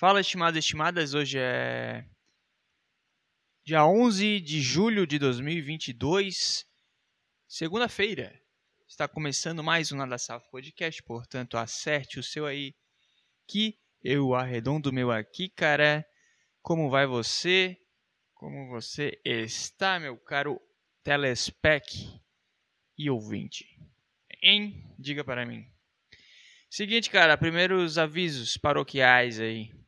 Fala, estimados e estimadas. Hoje é dia 11 de julho de 2022, segunda-feira. Está começando mais um Nada Safo Podcast, portanto, acerte o seu aí, que eu arredondo meu aqui, cara. Como vai você? Como você está, meu caro telespec e ouvinte? Hein? Diga para mim. Seguinte, cara, primeiros avisos paroquiais aí.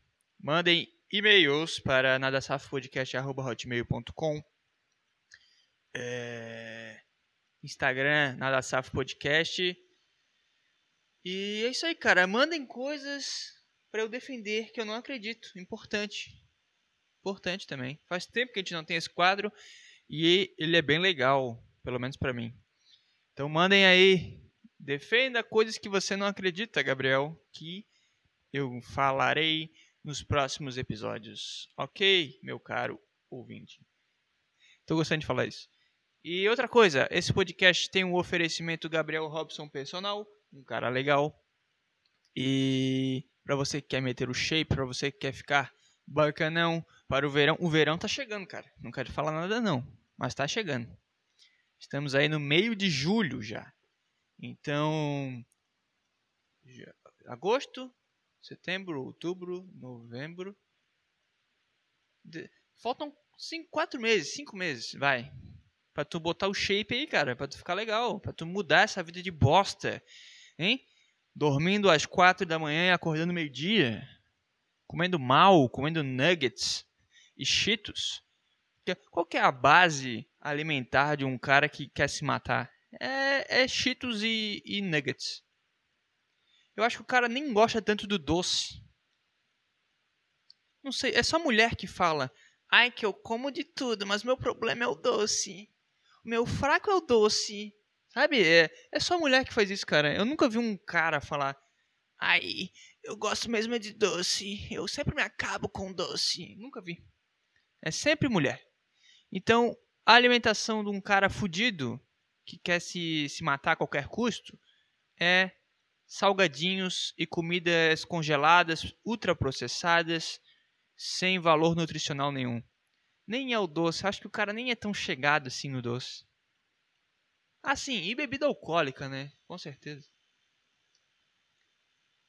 Mandem e-mails para nadasafpodcast.hotmail.com é... Instagram, nadasafpodcast E é isso aí, cara. Mandem coisas para eu defender que eu não acredito. Importante. Importante também. Faz tempo que a gente não tem esse quadro e ele é bem legal, pelo menos para mim. Então mandem aí Defenda coisas que você não acredita, Gabriel, que eu falarei nos próximos episódios. Ok, meu caro ouvinte? Tô gostando de falar isso. E outra coisa, esse podcast tem um oferecimento Gabriel Robson Personal, um cara legal. E para você que quer meter o shape, para você que quer ficar bacanão para o verão, o verão tá chegando, cara. Não quero falar nada não, mas tá chegando. Estamos aí no meio de julho já. Então, agosto, setembro, outubro, novembro. De, faltam cinco, quatro meses, cinco meses, vai. Pra tu botar o shape aí, cara. Pra tu ficar legal. Pra tu mudar essa vida de bosta. Hein? Dormindo às quatro da manhã e acordando meio-dia. Comendo mal, comendo nuggets e cheetos. Qual que é a base alimentar de um cara que quer se matar? é, é Cheetos e, e Nuggets. Eu acho que o cara nem gosta tanto do doce. Não sei, é só mulher que fala. Ai, que eu como de tudo, mas meu problema é o doce. O meu fraco é o doce. Sabe? É, é só mulher que faz isso, cara. Eu nunca vi um cara falar. Ai, eu gosto mesmo de doce. Eu sempre me acabo com doce. Nunca vi. É sempre mulher. Então, a alimentação de um cara fudido que quer se, se matar a qualquer custo é salgadinhos e comidas congeladas, ultraprocessadas, sem valor nutricional nenhum. Nem é o doce, acho que o cara nem é tão chegado assim no doce. Ah, sim, e bebida alcoólica, né? Com certeza.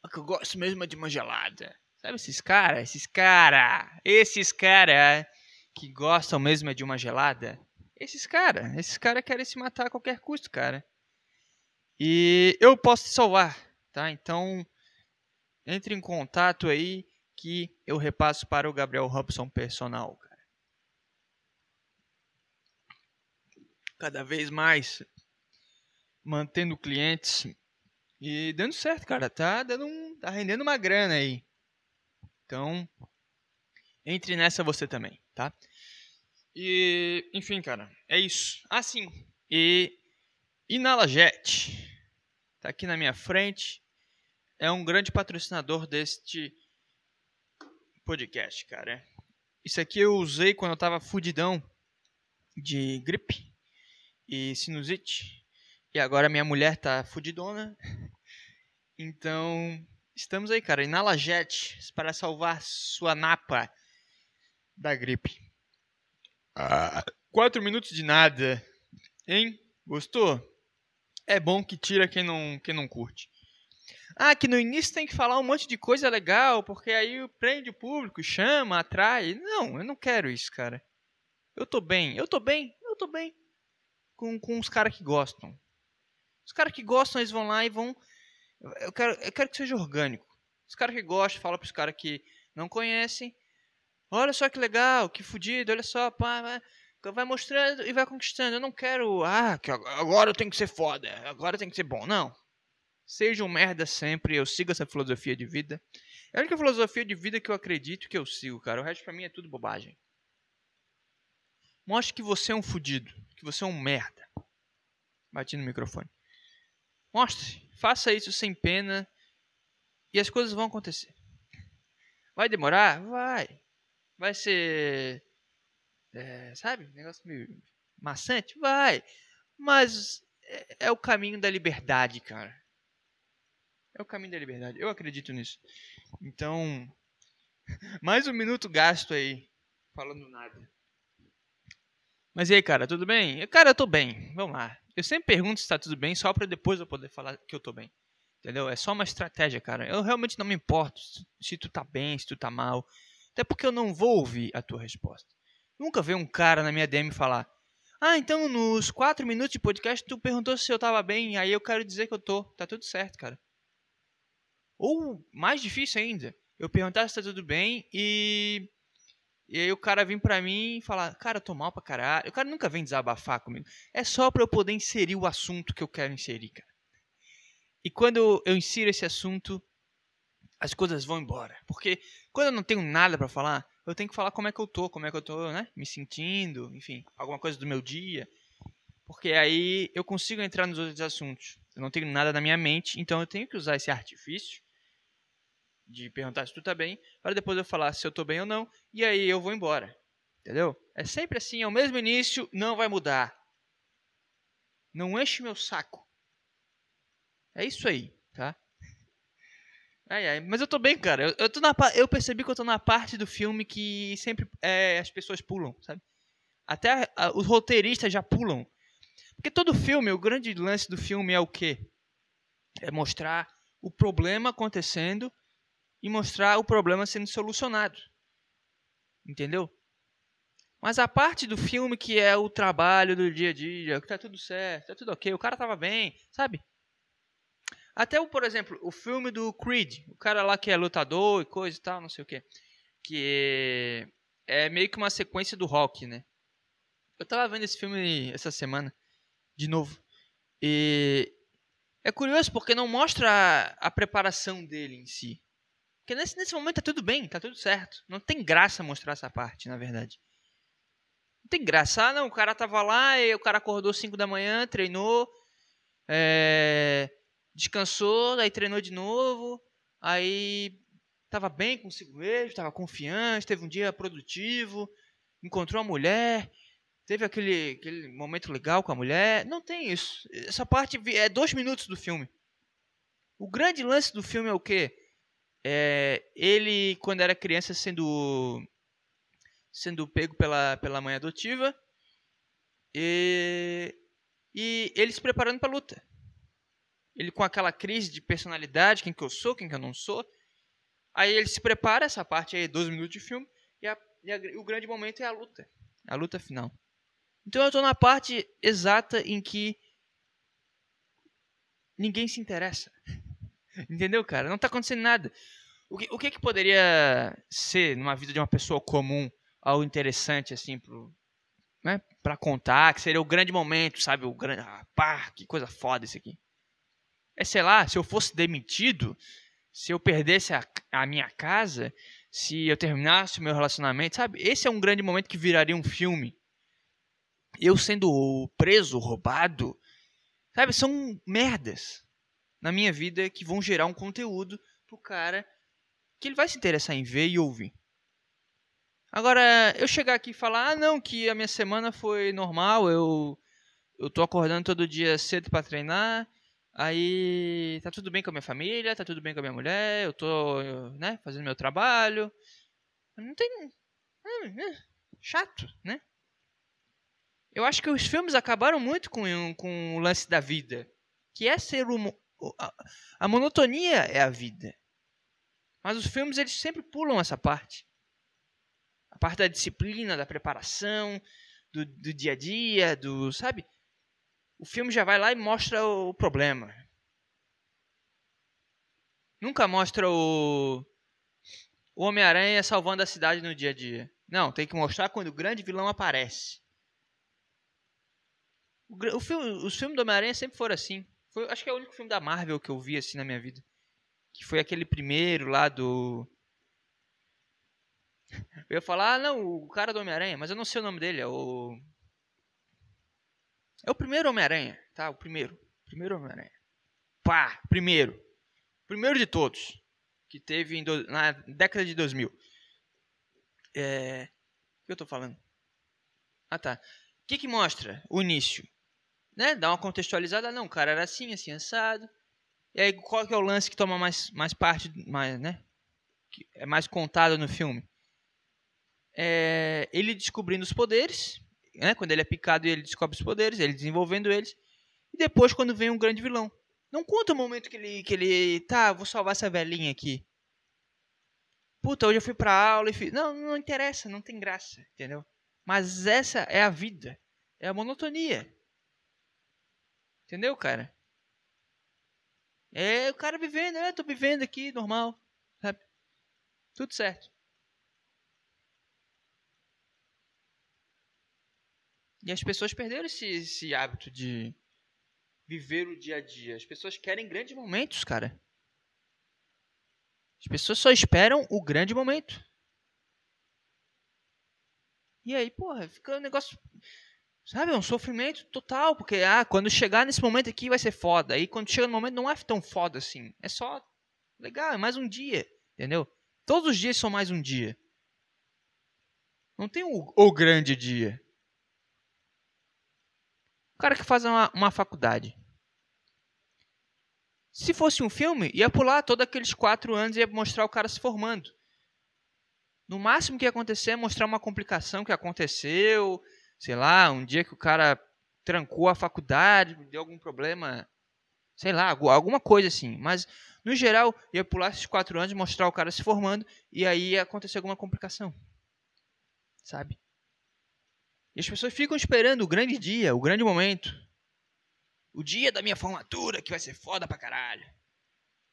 O que eu gosto mesmo é de uma gelada. Sabe esses caras? Esses caras! Esses caras que gostam mesmo é de uma gelada? esses caras. Esses caras querem se matar a qualquer custo, cara. E eu posso te salvar, tá? Então, entre em contato aí que eu repasso para o Gabriel Robson personal, cara. Cada vez mais mantendo clientes e dando certo, cara. Tá dando um, tá rendendo uma grana aí. Então, entre nessa você também, tá? E, enfim, cara, é isso. Ah, sim. E Inalajet tá aqui na minha frente. É um grande patrocinador deste podcast, cara. Isso aqui eu usei quando eu tava fudidão de gripe e sinusite. E agora minha mulher tá fudidona. Então, estamos aí, cara. Inalajet para salvar sua napa da gripe. Ah, quatro minutos de nada. Hein? Gostou? É bom que tira quem não, quem não curte. Ah, que no início tem que falar um monte de coisa legal, porque aí prende o público, chama, atrai. Não, eu não quero isso, cara. Eu tô bem, eu tô bem, eu tô bem. Com, com os caras que gostam. Os caras que gostam, eles vão lá e vão. Eu quero, eu quero que seja orgânico. Os caras que gostam, fala pros caras que não conhecem. Olha só que legal, que fudido, olha só, pá, vai mostrando e vai conquistando. Eu não quero, ah, que agora eu tenho que ser foda, agora eu tenho que ser bom. Não. Seja um merda sempre, eu sigo essa filosofia de vida. É a única filosofia de vida que eu acredito que eu sigo, cara. O resto pra mim é tudo bobagem. Mostre que você é um fudido, que você é um merda. Bati no microfone. Mostre, faça isso sem pena e as coisas vão acontecer. Vai demorar? Vai. Vai ser. É, sabe? Negócio meio maçante? Vai. Mas é, é o caminho da liberdade, cara. É o caminho da liberdade. Eu acredito nisso. Então. Mais um minuto gasto aí. Falando nada. Mas e aí, cara, tudo bem? Cara, eu tô bem. Vamos lá. Eu sempre pergunto se tá tudo bem, só pra depois eu poder falar que eu tô bem. Entendeu? É só uma estratégia, cara. Eu realmente não me importo se tu tá bem, se tu tá mal. Até porque eu não vou ouvir a tua resposta. Nunca vi um cara na minha DM falar: Ah, então nos 4 minutos de podcast tu perguntou se eu tava bem, aí eu quero dizer que eu tô. Tá tudo certo, cara. Ou, mais difícil ainda, eu perguntar se tá tudo bem e e aí o cara vem pra mim e fala, cara, eu tô mal pra caralho. O cara nunca vem desabafar comigo. É só pra eu poder inserir o assunto que eu quero inserir, cara. E quando eu insiro esse assunto, as coisas vão embora. Porque quando eu não tenho nada para falar, eu tenho que falar como é que eu tô, como é que eu tô, né? Me sentindo, enfim, alguma coisa do meu dia. Porque aí eu consigo entrar nos outros assuntos. Eu não tenho nada na minha mente, então eu tenho que usar esse artifício de perguntar se tu tá bem, para depois eu falar se eu tô bem ou não, e aí eu vou embora. Entendeu? É sempre assim, é o mesmo início, não vai mudar. Não enche meu saco. É isso aí, tá? Ai, ai, mas eu tô bem, cara. Eu, eu, tô na, eu percebi que eu tô na parte do filme que sempre é, as pessoas pulam, sabe? Até a, os roteiristas já pulam. Porque todo filme, o grande lance do filme é o quê? É mostrar o problema acontecendo e mostrar o problema sendo solucionado. Entendeu? Mas a parte do filme que é o trabalho do dia a dia, que tá tudo certo, tá tudo ok, o cara tava bem, sabe? Até, o, por exemplo, o filme do Creed, o cara lá que é lutador e coisa e tal, não sei o que. Que é, meio que uma sequência do rock, né? Eu tava vendo esse filme essa semana, de novo. E é curioso porque não mostra a, a preparação dele em si. Porque nesse, nesse momento tá tudo bem, tá tudo certo. Não tem graça mostrar essa parte, na verdade. Não tem graça. Ah, não, o cara tava lá e o cara acordou 5 da manhã, treinou, é, descansou, aí treinou de novo, aí tava bem consigo mesmo, tava confiante, teve um dia produtivo, encontrou a mulher, teve aquele, aquele momento legal com a mulher. Não tem isso. Essa parte é dois minutos do filme. O grande lance do filme é o quê? É, ele, quando era criança, sendo sendo pego pela, pela mãe adotiva e, e ele se preparando para a luta. Ele com aquela crise de personalidade, quem que eu sou, quem que eu não sou. Aí ele se prepara, essa parte aí, 12 minutos de filme, e, a, e a, o grande momento é a luta. A luta final. Então eu estou na parte exata em que ninguém se interessa. Entendeu, cara? Não tá acontecendo nada. O que, o que, que poderia ser, numa vida de uma pessoa comum, algo interessante, assim, pro, né, pra contar, que seria o grande momento, sabe? O grande. Ah, pá, que coisa foda isso aqui. É, sei lá, se eu fosse demitido, se eu perdesse a, a minha casa, se eu terminasse o meu relacionamento, sabe? Esse é um grande momento que viraria um filme. Eu sendo preso, roubado, sabe? São merdas na minha vida que vão gerar um conteúdo pro cara que ele vai se interessar em ver e ouvir. Agora, eu chegar aqui e falar, ah, não, que a minha semana foi normal, eu eu tô acordando todo dia cedo para treinar, aí tá tudo bem com a minha família, tá tudo bem com a minha mulher, eu tô, né, fazendo meu trabalho. Não tem hum, hum, chato, né? Eu acho que os filmes acabaram muito com, com o lance da vida, que é ser o, a, a monotonia é a vida. Mas os filmes eles sempre pulam essa parte. A parte da disciplina, da preparação, do, do dia a dia, do, sabe? O filme já vai lá e mostra o problema. Nunca mostra o, o Homem-Aranha salvando a cidade no dia a dia. Não, tem que mostrar quando o grande vilão aparece. O, o filme, os filmes do Homem-Aranha sempre foram assim. Foi, acho que é o único filme da Marvel que eu vi assim na minha vida. Que foi aquele primeiro lá do. Eu ia falar, ah, não, o cara do Homem-Aranha, mas eu não sei o nome dele, é o. É o primeiro Homem-Aranha, tá? O primeiro. Primeiro Homem-Aranha. Pá, primeiro. Primeiro de todos. Que teve do... na década de 2000. É. O que eu tô falando? Ah, tá. O que que mostra o início? Né, uma contextualizada, não, cara, era assim, assim, assado. E aí, qual que é o lance que toma mais, mais parte, mais, né? que é mais contado no filme. É ele descobrindo os poderes, né? Quando ele é picado, ele descobre os poderes, ele desenvolvendo eles. E depois, quando vem um grande vilão. Não conta o momento que ele, que ele. Tá, vou salvar essa velhinha aqui. Puta, hoje eu fui pra aula e fiz. Não, não interessa, não tem graça, entendeu? Mas essa é a vida. É a monotonia. Entendeu, cara? É o cara vivendo, é, tô vivendo aqui, normal, sabe? Tudo certo. E as pessoas perderam esse, esse hábito de viver o dia a dia. As pessoas querem grandes momentos, cara. As pessoas só esperam o grande momento. E aí, porra, fica um negócio. Sabe, é um sofrimento total, porque ah, quando chegar nesse momento aqui vai ser foda. Aí quando chega no momento não é tão foda assim. É só legal, é mais um dia, entendeu? Todos os dias são mais um dia. Não tem o, o grande dia. O cara que faz uma, uma faculdade. Se fosse um filme, ia pular todos aqueles quatro anos e ia mostrar o cara se formando. No máximo que ia acontecer é mostrar uma complicação que aconteceu, sei lá, um dia que o cara trancou a faculdade, deu algum problema, sei lá, alguma coisa assim. Mas, no geral, ia pular esses quatro anos, mostrar o cara se formando e aí ia acontecer alguma complicação. Sabe? E as pessoas ficam esperando o grande dia, o grande momento. O dia da minha formatura, que vai ser foda pra caralho.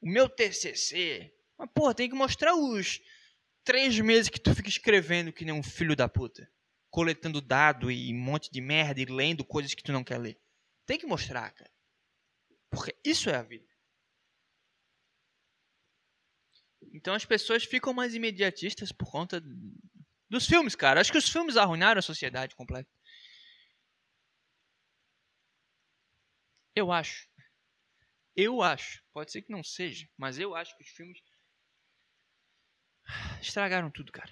O meu TCC. Mas, porra, tem que mostrar os três meses que tu fica escrevendo que nem um filho da puta. Coletando dado e um monte de merda e lendo coisas que tu não quer ler. Tem que mostrar, cara. Porque isso é a vida. Então as pessoas ficam mais imediatistas por conta dos filmes, cara. Acho que os filmes arruinaram a sociedade completa. Eu acho. Eu acho. Pode ser que não seja, mas eu acho que os filmes estragaram tudo, cara.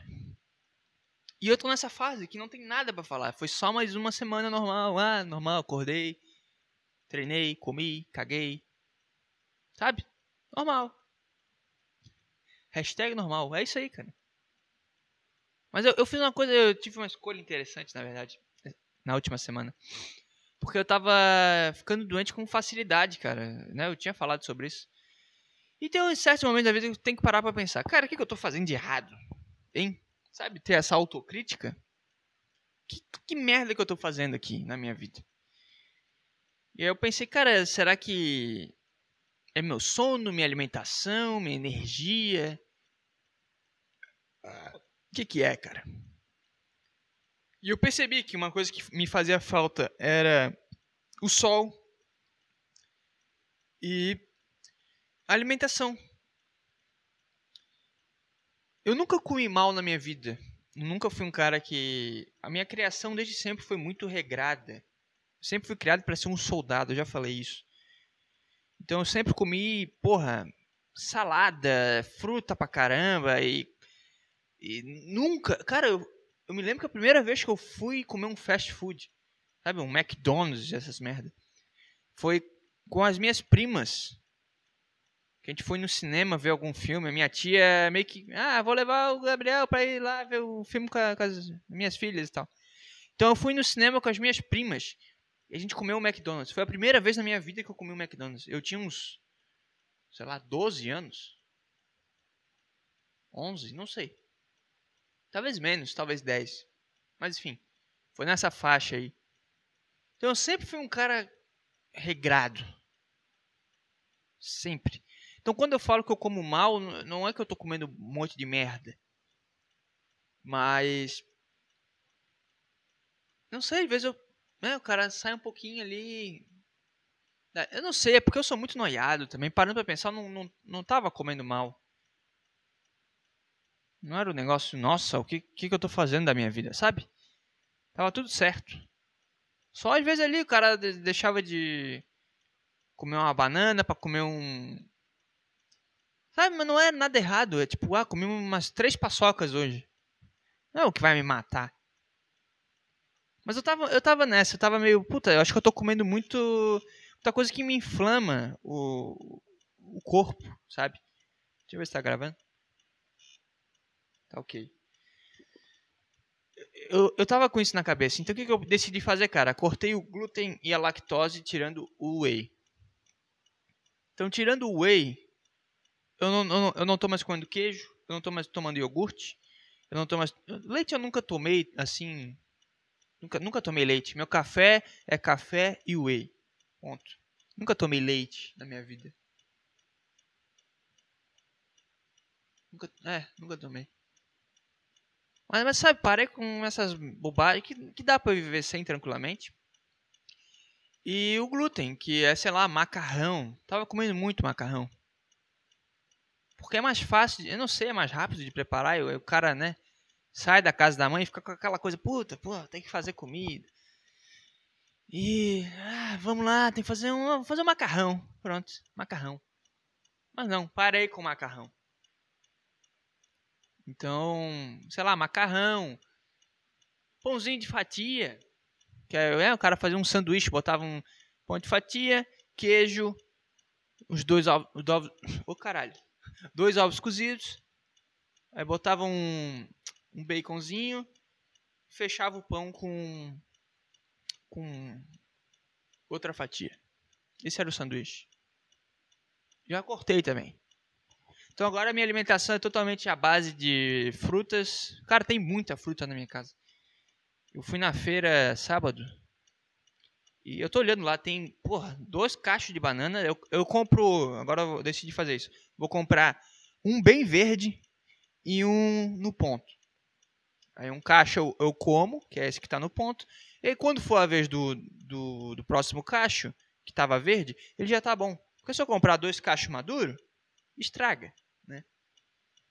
E eu tô nessa fase que não tem nada para falar. Foi só mais uma semana normal. Ah, normal, acordei, treinei, comi, caguei. Sabe? Normal. Hashtag normal. É isso aí, cara. Mas eu, eu fiz uma coisa, eu tive uma escolha interessante, na verdade, na última semana. Porque eu tava ficando doente com facilidade, cara. Né? Eu tinha falado sobre isso. E tem um certo momento da vida que eu tenho que parar pra pensar, cara, o que, que eu tô fazendo de errado? Hein? Sabe, ter essa autocrítica? Que, que merda que eu tô fazendo aqui na minha vida? E aí eu pensei, cara, será que é meu sono, minha alimentação, minha energia? O que, que é, cara? E eu percebi que uma coisa que me fazia falta era o sol e a alimentação. Eu nunca comi mal na minha vida. nunca fui um cara que. A minha criação desde sempre foi muito regrada. Sempre fui criado para ser um soldado, eu já falei isso. Então eu sempre comi, porra, salada, fruta pra caramba e e nunca. Cara, eu, eu me lembro que a primeira vez que eu fui comer um fast food, sabe, um McDonald's, essas merda, foi com as minhas primas. Que a gente foi no cinema ver algum filme. A minha tia meio que. Ah, vou levar o Gabriel pra ir lá ver o filme com, a, com as minhas filhas e tal. Então eu fui no cinema com as minhas primas. E a gente comeu o McDonald's. Foi a primeira vez na minha vida que eu comi o McDonald's. Eu tinha uns. Sei lá, 12 anos. 11, não sei. Talvez menos, talvez 10. Mas enfim, foi nessa faixa aí. Então eu sempre fui um cara regrado. Sempre. Então quando eu falo que eu como mal, não é que eu tô comendo um monte de merda. Mas. Não sei, às vezes eu. Né, o cara sai um pouquinho ali. Eu não sei, é porque eu sou muito noiado também. Parando pra pensar, não, não, não tava comendo mal. Não era o um negócio, nossa, o que, que, que eu tô fazendo da minha vida, sabe? Tava tudo certo. Só às vezes ali o cara deixava de comer uma banana para comer um. Sabe, mas não é nada errado. É tipo, ah, comi umas três paçocas hoje. Não é o que vai me matar. Mas eu tava, eu tava nessa, eu tava meio, puta, eu acho que eu tô comendo muito. Muita coisa que me inflama o, o corpo, sabe? Deixa eu ver se tá gravando. Tá ok. Eu, eu tava com isso na cabeça. Então o que, que eu decidi fazer, cara? Cortei o glúten e a lactose tirando o whey. Então, tirando o whey, eu não, eu não, eu não tô mais comendo queijo, eu não tô mais tomando iogurte, eu não tô mais. Leite eu nunca tomei assim. Nunca, nunca tomei leite. Meu café é café e whey. Ponto. Nunca tomei leite na minha vida. Nunca, é, nunca tomei. Mas, mas sabe, parei com essas bobagens que, que dá pra viver sem tranquilamente. E o glúten, que é, sei lá, macarrão. Tava comendo muito macarrão. Porque é mais fácil, eu não sei, é mais rápido de preparar. O cara, né, sai da casa da mãe e fica com aquela coisa, puta, pô, tem que fazer comida. E ah, vamos lá, tem que fazer um, fazer um macarrão. Pronto, macarrão. Mas não, parei com macarrão. Então, sei lá, macarrão, pãozinho de fatia, que é, é o cara fazia um sanduíche, botava um pão de fatia, queijo, os dois ovos, oh, caralho, dois ovos cozidos, aí botava um, um baconzinho, fechava o pão com com outra fatia. Esse era o sanduíche. Já cortei também. Então agora a minha alimentação é totalmente à base de frutas. Cara, tem muita fruta na minha casa. Eu fui na feira sábado. E eu tô olhando lá, tem, porra, dois cachos de banana. Eu, eu compro. Agora eu decidi fazer isso. Vou comprar um bem verde e um no ponto. Aí um cacho eu, eu como, que é esse que tá no ponto. E aí, quando for a vez do, do, do próximo cacho, que tava verde, ele já tá bom. Porque se eu comprar dois cachos maduros, estraga.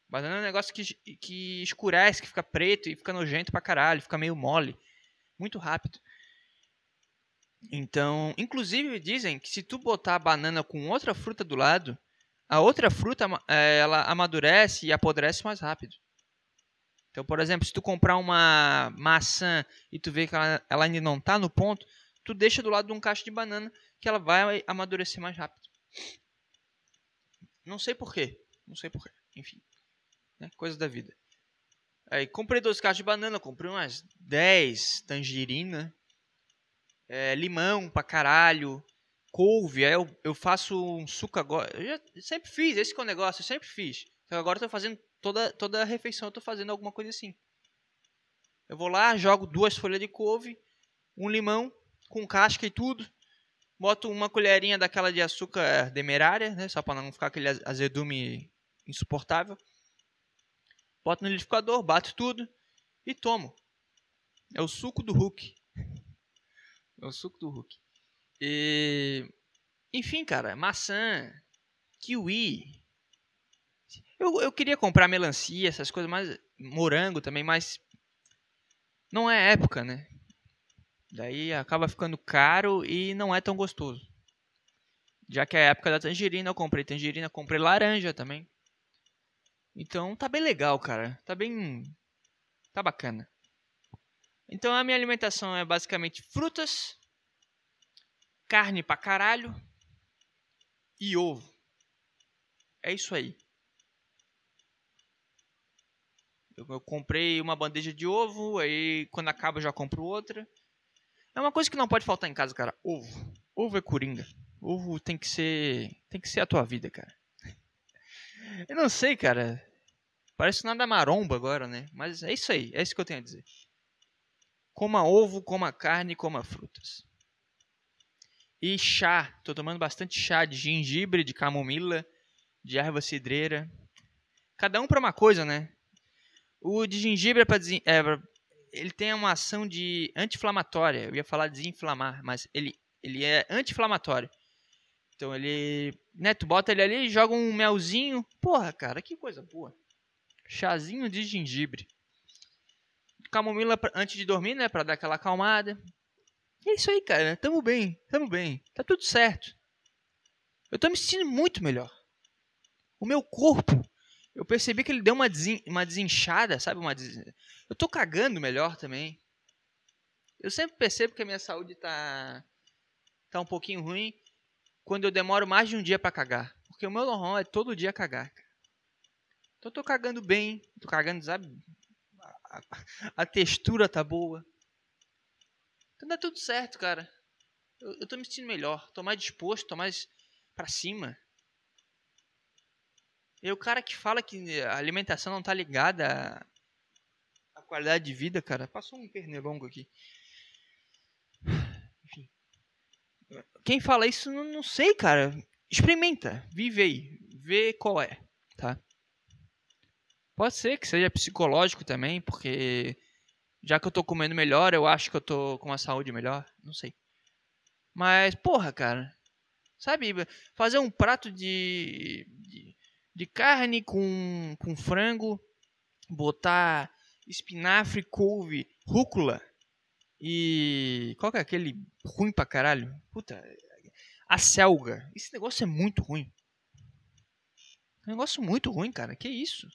Banana é um negócio que, que escurece, que fica preto e fica nojento pra caralho, fica meio mole. Muito rápido. Então, inclusive dizem que se tu botar a banana com outra fruta do lado, a outra fruta é, ela amadurece e apodrece mais rápido. Então, por exemplo, se tu comprar uma maçã e tu vê que ela, ela ainda não está no ponto, tu deixa do lado de um cacho de banana que ela vai amadurecer mais rápido. Não sei porquê. Não sei porquê. Enfim né? Coisa da vida. Aí comprei dois caixas de banana, comprei umas 10 tangerina, é, limão pra caralho, couve. Aí eu, eu faço um suco agora. Eu já sempre fiz, esse que é o negócio, eu sempre fiz. Então agora eu tô fazendo toda, toda a refeição, eu tô fazendo alguma coisa assim. Eu vou lá, jogo duas folhas de couve, um limão com casca e tudo. Boto uma colherinha daquela de açúcar demerária, né? Só para não ficar aquele azedume insuportável boto no liquidificador, bato tudo e tomo. É o suco do Hulk. É o suco do Hulk. E... Enfim, cara, maçã, kiwi. Eu, eu queria comprar melancia, essas coisas, mas morango também, mas não é época, né? Daí acaba ficando caro e não é tão gostoso. Já que é a época da tangerina, eu comprei tangerina, comprei laranja também. Então tá bem legal, cara. Tá bem. Tá bacana. Então a minha alimentação é basicamente frutas, carne pra caralho e ovo. É isso aí. Eu, eu comprei uma bandeja de ovo, aí quando acaba eu já compro outra. É uma coisa que não pode faltar em casa, cara. Ovo. Ovo é coringa. Ovo tem que ser. Tem que ser a tua vida, cara. Eu não sei, cara. Parece nada maromba agora, né? Mas é isso aí, é isso que eu tenho a dizer. Coma ovo, coma carne, coma frutas. E chá, tô tomando bastante chá de gengibre, de camomila, de erva cidreira. Cada um para uma coisa, né? O de gengibre é para é, ele tem uma ação de anti-inflamatória. Eu ia falar desinflamar, mas ele ele é anti-inflamatório. Então ele, né, tu bota ele ali, joga um melzinho. Porra, cara, que coisa boa chazinho de gengibre. Camomila antes de dormir, né? Pra dar aquela acalmada. E é isso aí, cara. Tamo bem, tamo bem. Tá tudo certo. Eu tô me sentindo muito melhor. O meu corpo, eu percebi que ele deu uma, desin uma desinchada, sabe? Uma des... Eu tô cagando melhor também. Eu sempre percebo que a minha saúde tá, tá um pouquinho ruim quando eu demoro mais de um dia para cagar. Porque o meu normal é todo dia cagar. Então eu tô cagando bem, tô cagando, sabe? A, textura tá boa. Então dá tudo certo, cara. Eu, eu tô me sentindo melhor, tô mais disposto, tô mais pra cima. E o cara que fala que a alimentação não tá ligada à qualidade de vida, cara, passou um pernilongo aqui. Enfim. Quem fala isso, não, não sei, cara. Experimenta, vive aí, vê qual é, tá? Pode ser que seja psicológico também, porque já que eu tô comendo melhor, eu acho que eu tô com uma saúde melhor, não sei. Mas, porra, cara, sabe, fazer um prato de, de, de carne com, com frango, botar espinafre, couve, rúcula e. Qual que é aquele ruim pra caralho? Puta. A selga. Esse negócio é muito ruim. É um negócio muito ruim, cara. Que isso?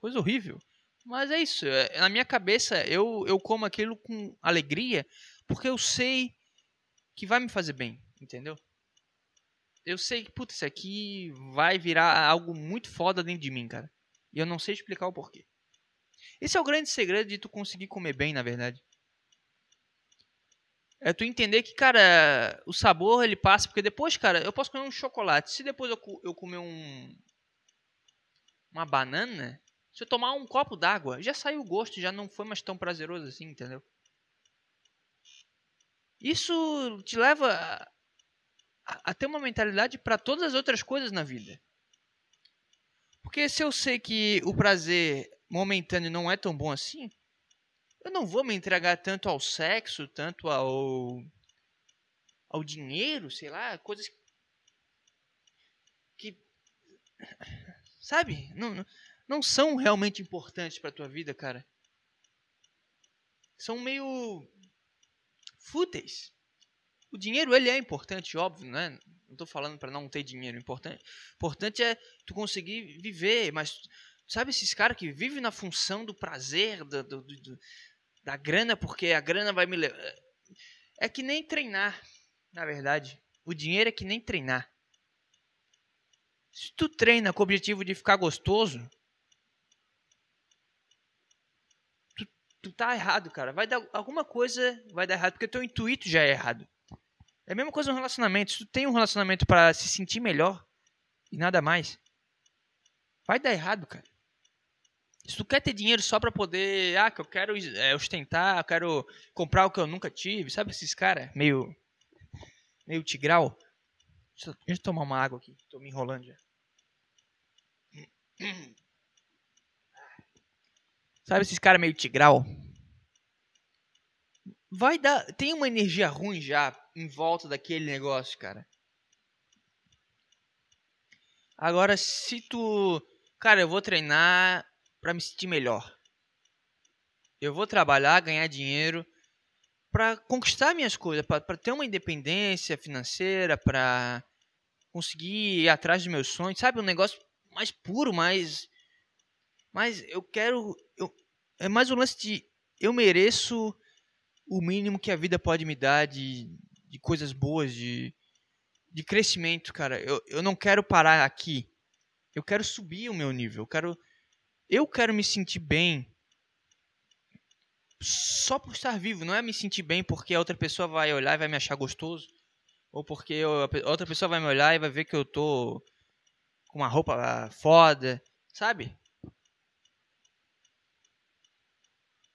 Coisa horrível. Mas é isso. É, na minha cabeça, eu, eu como aquilo com alegria porque eu sei que vai me fazer bem, entendeu? Eu sei que, putz, isso aqui vai virar algo muito foda dentro de mim, cara. E eu não sei explicar o porquê. Esse é o grande segredo de tu conseguir comer bem, na verdade. É tu entender que, cara, o sabor ele passa, porque depois, cara, eu posso comer um chocolate. Se depois eu, eu comer um. Uma banana, se eu tomar um copo d'água, já saiu o gosto, já não foi mais tão prazeroso assim, entendeu? Isso te leva a, a ter uma mentalidade para todas as outras coisas na vida. Porque se eu sei que o prazer momentâneo não é tão bom assim, eu não vou me entregar tanto ao sexo, tanto ao ao dinheiro, sei lá, coisas que sabe, não, não não são realmente importantes para tua vida, cara. São meio fúteis. O dinheiro ele é importante, óbvio, né? Não estou falando para não ter dinheiro. Importante, importante é tu conseguir viver, mas sabe esses caras que vivem na função do prazer, do, do, do, da grana, porque a grana vai me levar. É que nem treinar, na verdade. O dinheiro é que nem treinar. Se tu treina com o objetivo de ficar gostoso, tu tá errado, cara. Vai dar alguma coisa vai dar errado porque teu intuito já é errado. É a mesma coisa no relacionamento. Se tu tem um relacionamento para se sentir melhor e nada mais, vai dar errado, cara. Se tu quer ter dinheiro só pra poder, ah, que eu quero é, ostentar, eu quero comprar o que eu nunca tive, sabe esses caras meio meio tigral? Deixa deixa eu tomar uma água aqui, tô me enrolando já. Sabe esses caras meio tigral? Vai dar. Tem uma energia ruim já em volta daquele negócio, cara. Agora, se tu. Cara, eu vou treinar pra me sentir melhor. Eu vou trabalhar, ganhar dinheiro para conquistar minhas coisas, para ter uma independência financeira, para conseguir ir atrás dos meus sonhos, sabe? Um negócio mais puro, mais. Mas eu quero é mais um lance de eu mereço o mínimo que a vida pode me dar de, de coisas boas, de, de crescimento, cara. Eu, eu não quero parar aqui. Eu quero subir o meu nível. Eu quero, eu quero me sentir bem só por estar vivo. Não é me sentir bem porque a outra pessoa vai olhar e vai me achar gostoso. Ou porque eu, a outra pessoa vai me olhar e vai ver que eu tô com uma roupa foda. Sabe?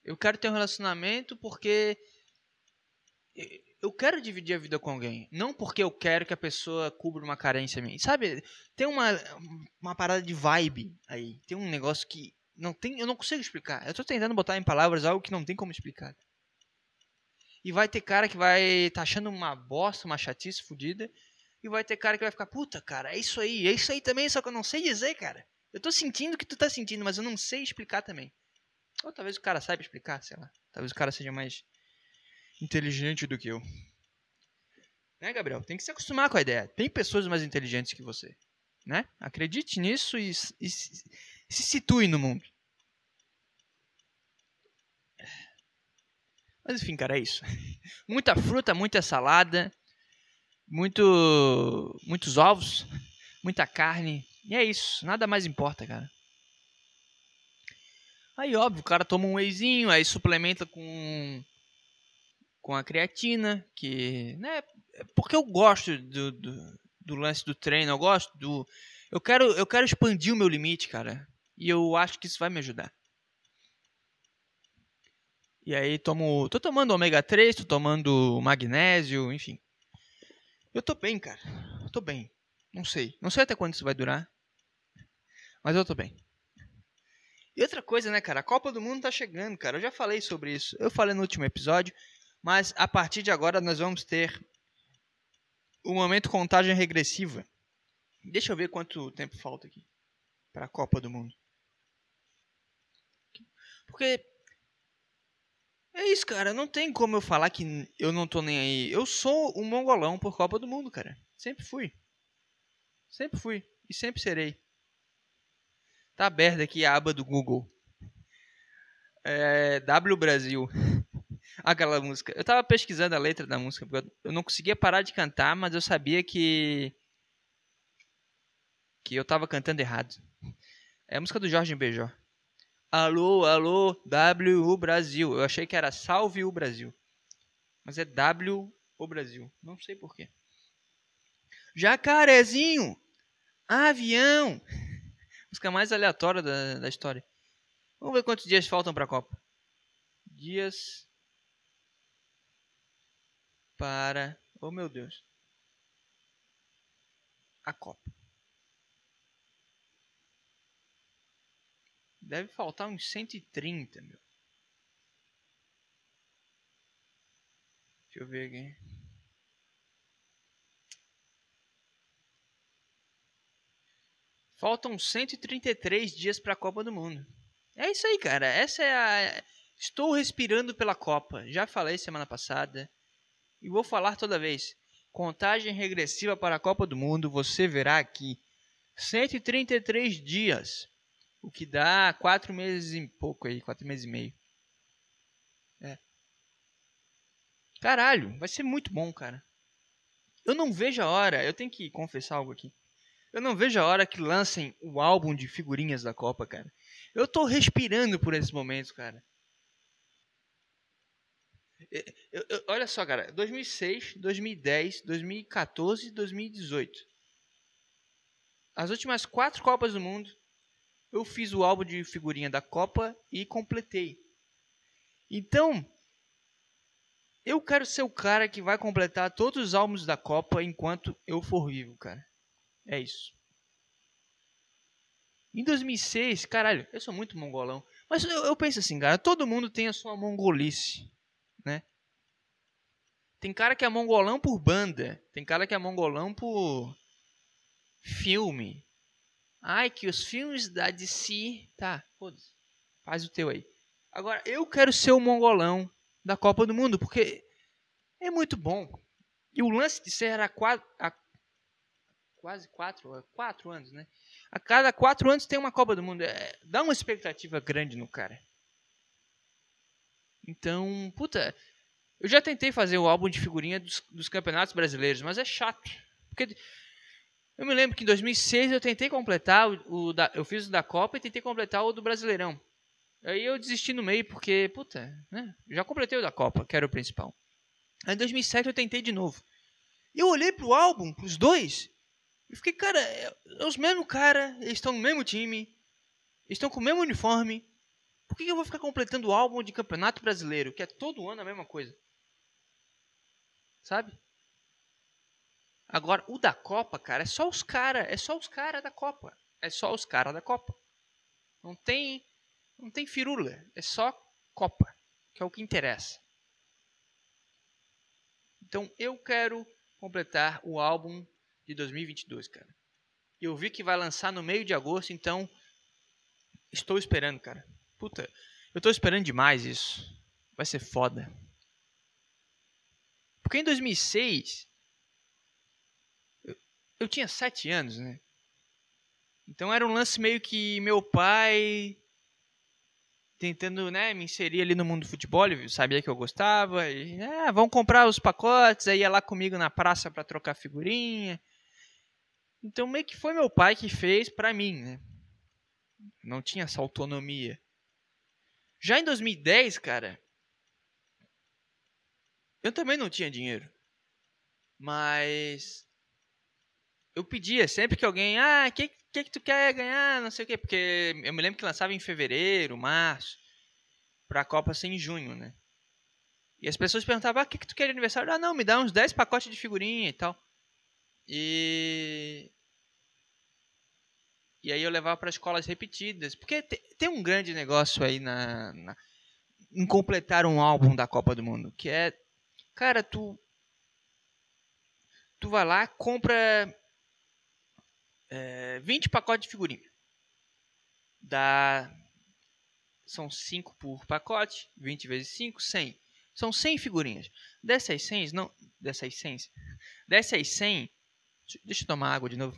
Eu quero ter um relacionamento porque eu quero dividir a vida com alguém, não porque eu quero que a pessoa cubra uma carência minha. Sabe, tem uma uma parada de vibe aí, tem um negócio que não tem, eu não consigo explicar. Eu tô tentando botar em palavras algo que não tem como explicar. E vai ter cara que vai tá achando uma bosta, uma chatice fodida, e vai ter cara que vai ficar, puta, cara, é isso aí, é isso aí também, só que eu não sei dizer, cara. Eu tô sentindo o que tu tá sentindo, mas eu não sei explicar também. Ou talvez o cara saiba explicar, sei lá. Talvez o cara seja mais inteligente do que eu. Né, Gabriel? Tem que se acostumar com a ideia. Tem pessoas mais inteligentes que você. Né? Acredite nisso e, e se, se situe no mundo. Mas enfim, cara, é isso. Muita fruta, muita salada, muito, muitos ovos, muita carne. E é isso. Nada mais importa, cara. Aí, óbvio, o cara toma um wheyzinho, aí suplementa com com a creatina, que, né, porque eu gosto do, do, do, lance do treino, eu gosto do eu quero eu quero expandir o meu limite, cara. E eu acho que isso vai me ajudar. E aí tomo, tô tomando ômega 3, tô tomando magnésio, enfim. Eu tô bem, cara. Eu tô bem. Não sei. Não sei até quando isso vai durar. Mas eu tô bem. E outra coisa, né, cara? A Copa do Mundo tá chegando, cara. Eu já falei sobre isso. Eu falei no último episódio. Mas a partir de agora nós vamos ter o momento contagem regressiva. Deixa eu ver quanto tempo falta aqui para a Copa do Mundo. Porque é isso, cara. Não tem como eu falar que eu não tô nem aí. Eu sou um mongolão por Copa do Mundo, cara. Sempre fui. Sempre fui. E sempre serei. Tá aberta aqui a aba do Google. É, w Brasil. Aquela música. Eu tava pesquisando a letra da música, porque eu não conseguia parar de cantar, mas eu sabia que. que eu tava cantando errado. É a música do Jorge Beijó. Alô, alô, W Brasil. Eu achei que era Salve o Brasil. Mas é W o Brasil. Não sei porquê. Jacarezinho! Avião! Música mais aleatória da, da história. Vamos ver quantos dias faltam para a Copa. Dias para. Oh meu Deus. A Copa. Deve faltar uns 130, meu. Deixa eu ver aqui. Faltam 133 dias para a Copa do Mundo. É isso aí, cara. Essa é a. Estou respirando pela Copa. Já falei semana passada e vou falar toda vez. Contagem regressiva para a Copa do Mundo, você verá aqui. 133 dias, o que dá 4 meses e pouco aí, 4 meses e meio. É. Caralho, vai ser muito bom, cara. Eu não vejo a hora, eu tenho que confessar algo aqui. Eu não vejo a hora que lancem o álbum de figurinhas da Copa, cara. Eu tô respirando por esses momentos, cara. Eu, eu, olha só, cara, 2006, 2010, 2014 e 2018. As últimas quatro Copas do Mundo, eu fiz o álbum de figurinha da Copa e completei. Então, eu quero ser o cara que vai completar todos os álbuns da Copa enquanto eu for vivo, cara. É isso. Em 2006, caralho, eu sou muito mongolão. Mas eu, eu penso assim, cara, todo mundo tem a sua mongolice né? Tem cara que é mongolão por banda, tem cara que é mongolão por filme. Ai, que os filmes da DC, tá, foda-se. Faz o teu aí. Agora, eu quero ser o mongolão da Copa do Mundo, porque é muito bom. E o lance de ser a, quatro, a quase quatro, quatro anos, né? A cada quatro anos tem uma Copa do Mundo. É, dá uma expectativa grande no cara. Então, puta, eu já tentei fazer o álbum de figurinha dos, dos campeonatos brasileiros, mas é chato. Porque eu me lembro que em 2006 eu tentei completar o, o da, eu fiz o da Copa e tentei completar o do Brasileirão. Aí eu desisti no meio porque, puta, né? Já completei o da Copa, que era o principal. Aí em 2007 eu tentei de novo. Eu olhei pro álbum, pros dois, e fiquei, cara, é, é os mesmos cara, eles estão no mesmo time, estão com o mesmo uniforme, por que eu vou ficar completando o álbum de campeonato brasileiro, que é todo ano a mesma coisa? Sabe? Agora, o da Copa, cara, é só os caras, é só os caras da Copa. É só os caras da Copa. Não tem, não tem firula, é só Copa, que é o que interessa. Então, eu quero completar o álbum de 2022, cara. Eu vi que vai lançar no meio de agosto, então estou esperando, cara. Puta, eu tô esperando demais isso. Vai ser foda. Porque em 2006 eu, eu tinha sete anos, né? Então era um lance meio que meu pai tentando, né, me inserir ali no mundo do futebol, ele sabia que eu gostava, e ah, vão comprar os pacotes, aí ia lá comigo na praça para trocar figurinha. Então meio que foi meu pai que fez pra mim, né? Não tinha essa autonomia. Já em 2010, cara, eu também não tinha dinheiro. Mas eu pedia sempre que alguém, ah, o que, que que tu quer ganhar, não sei o quê, porque eu me lembro que lançava em fevereiro, março, pra Copa ser em junho, né? E as pessoas perguntavam, ah, o que que tu quer de aniversário? Ah, não, me dá uns 10 pacotes de figurinha e tal. E e aí eu levava para escolas repetidas, porque tem um grande negócio aí na, na em completar um álbum da Copa do Mundo, que é, cara, tu tu vai lá, compra é, 20 pacotes de figurinha. Dá são 5 por pacote, 20 vezes 5, 100. São 100 figurinhas. Dessas 100, não, dessas 100, dessas 100, deixa eu tomar água de novo.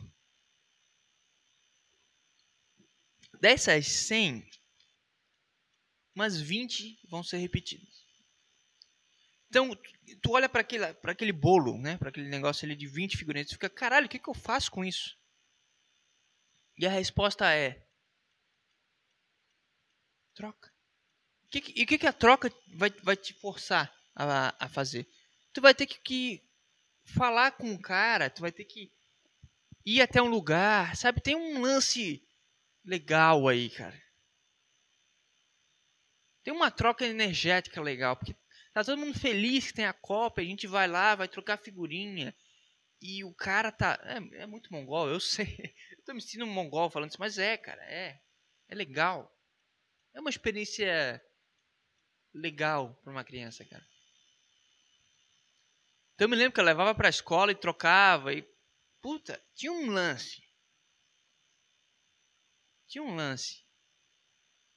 Dessas 100, umas 20 vão ser repetidas. Então, tu olha para aquele, aquele bolo, né? Para aquele negócio ali de 20 figurinhas, tu fica, caralho, o que, que eu faço com isso? E a resposta é: troca. E o que, que a troca vai, vai te forçar a, a fazer? Tu vai ter que, que falar com o cara, tu vai ter que ir até um lugar, sabe? Tem um lance legal aí, cara. Tem uma troca energética legal, porque tá todo mundo feliz que tem a Copa, a gente vai lá, vai trocar figurinha. E o cara tá. É, é muito mongol, eu sei. Eu tô me sentindo um mongol falando isso, mas é, cara, é. É legal. É uma experiência legal para uma criança, cara. Então eu me lembro que eu levava pra escola e trocava e. Puta, tinha um lance tinha um lance.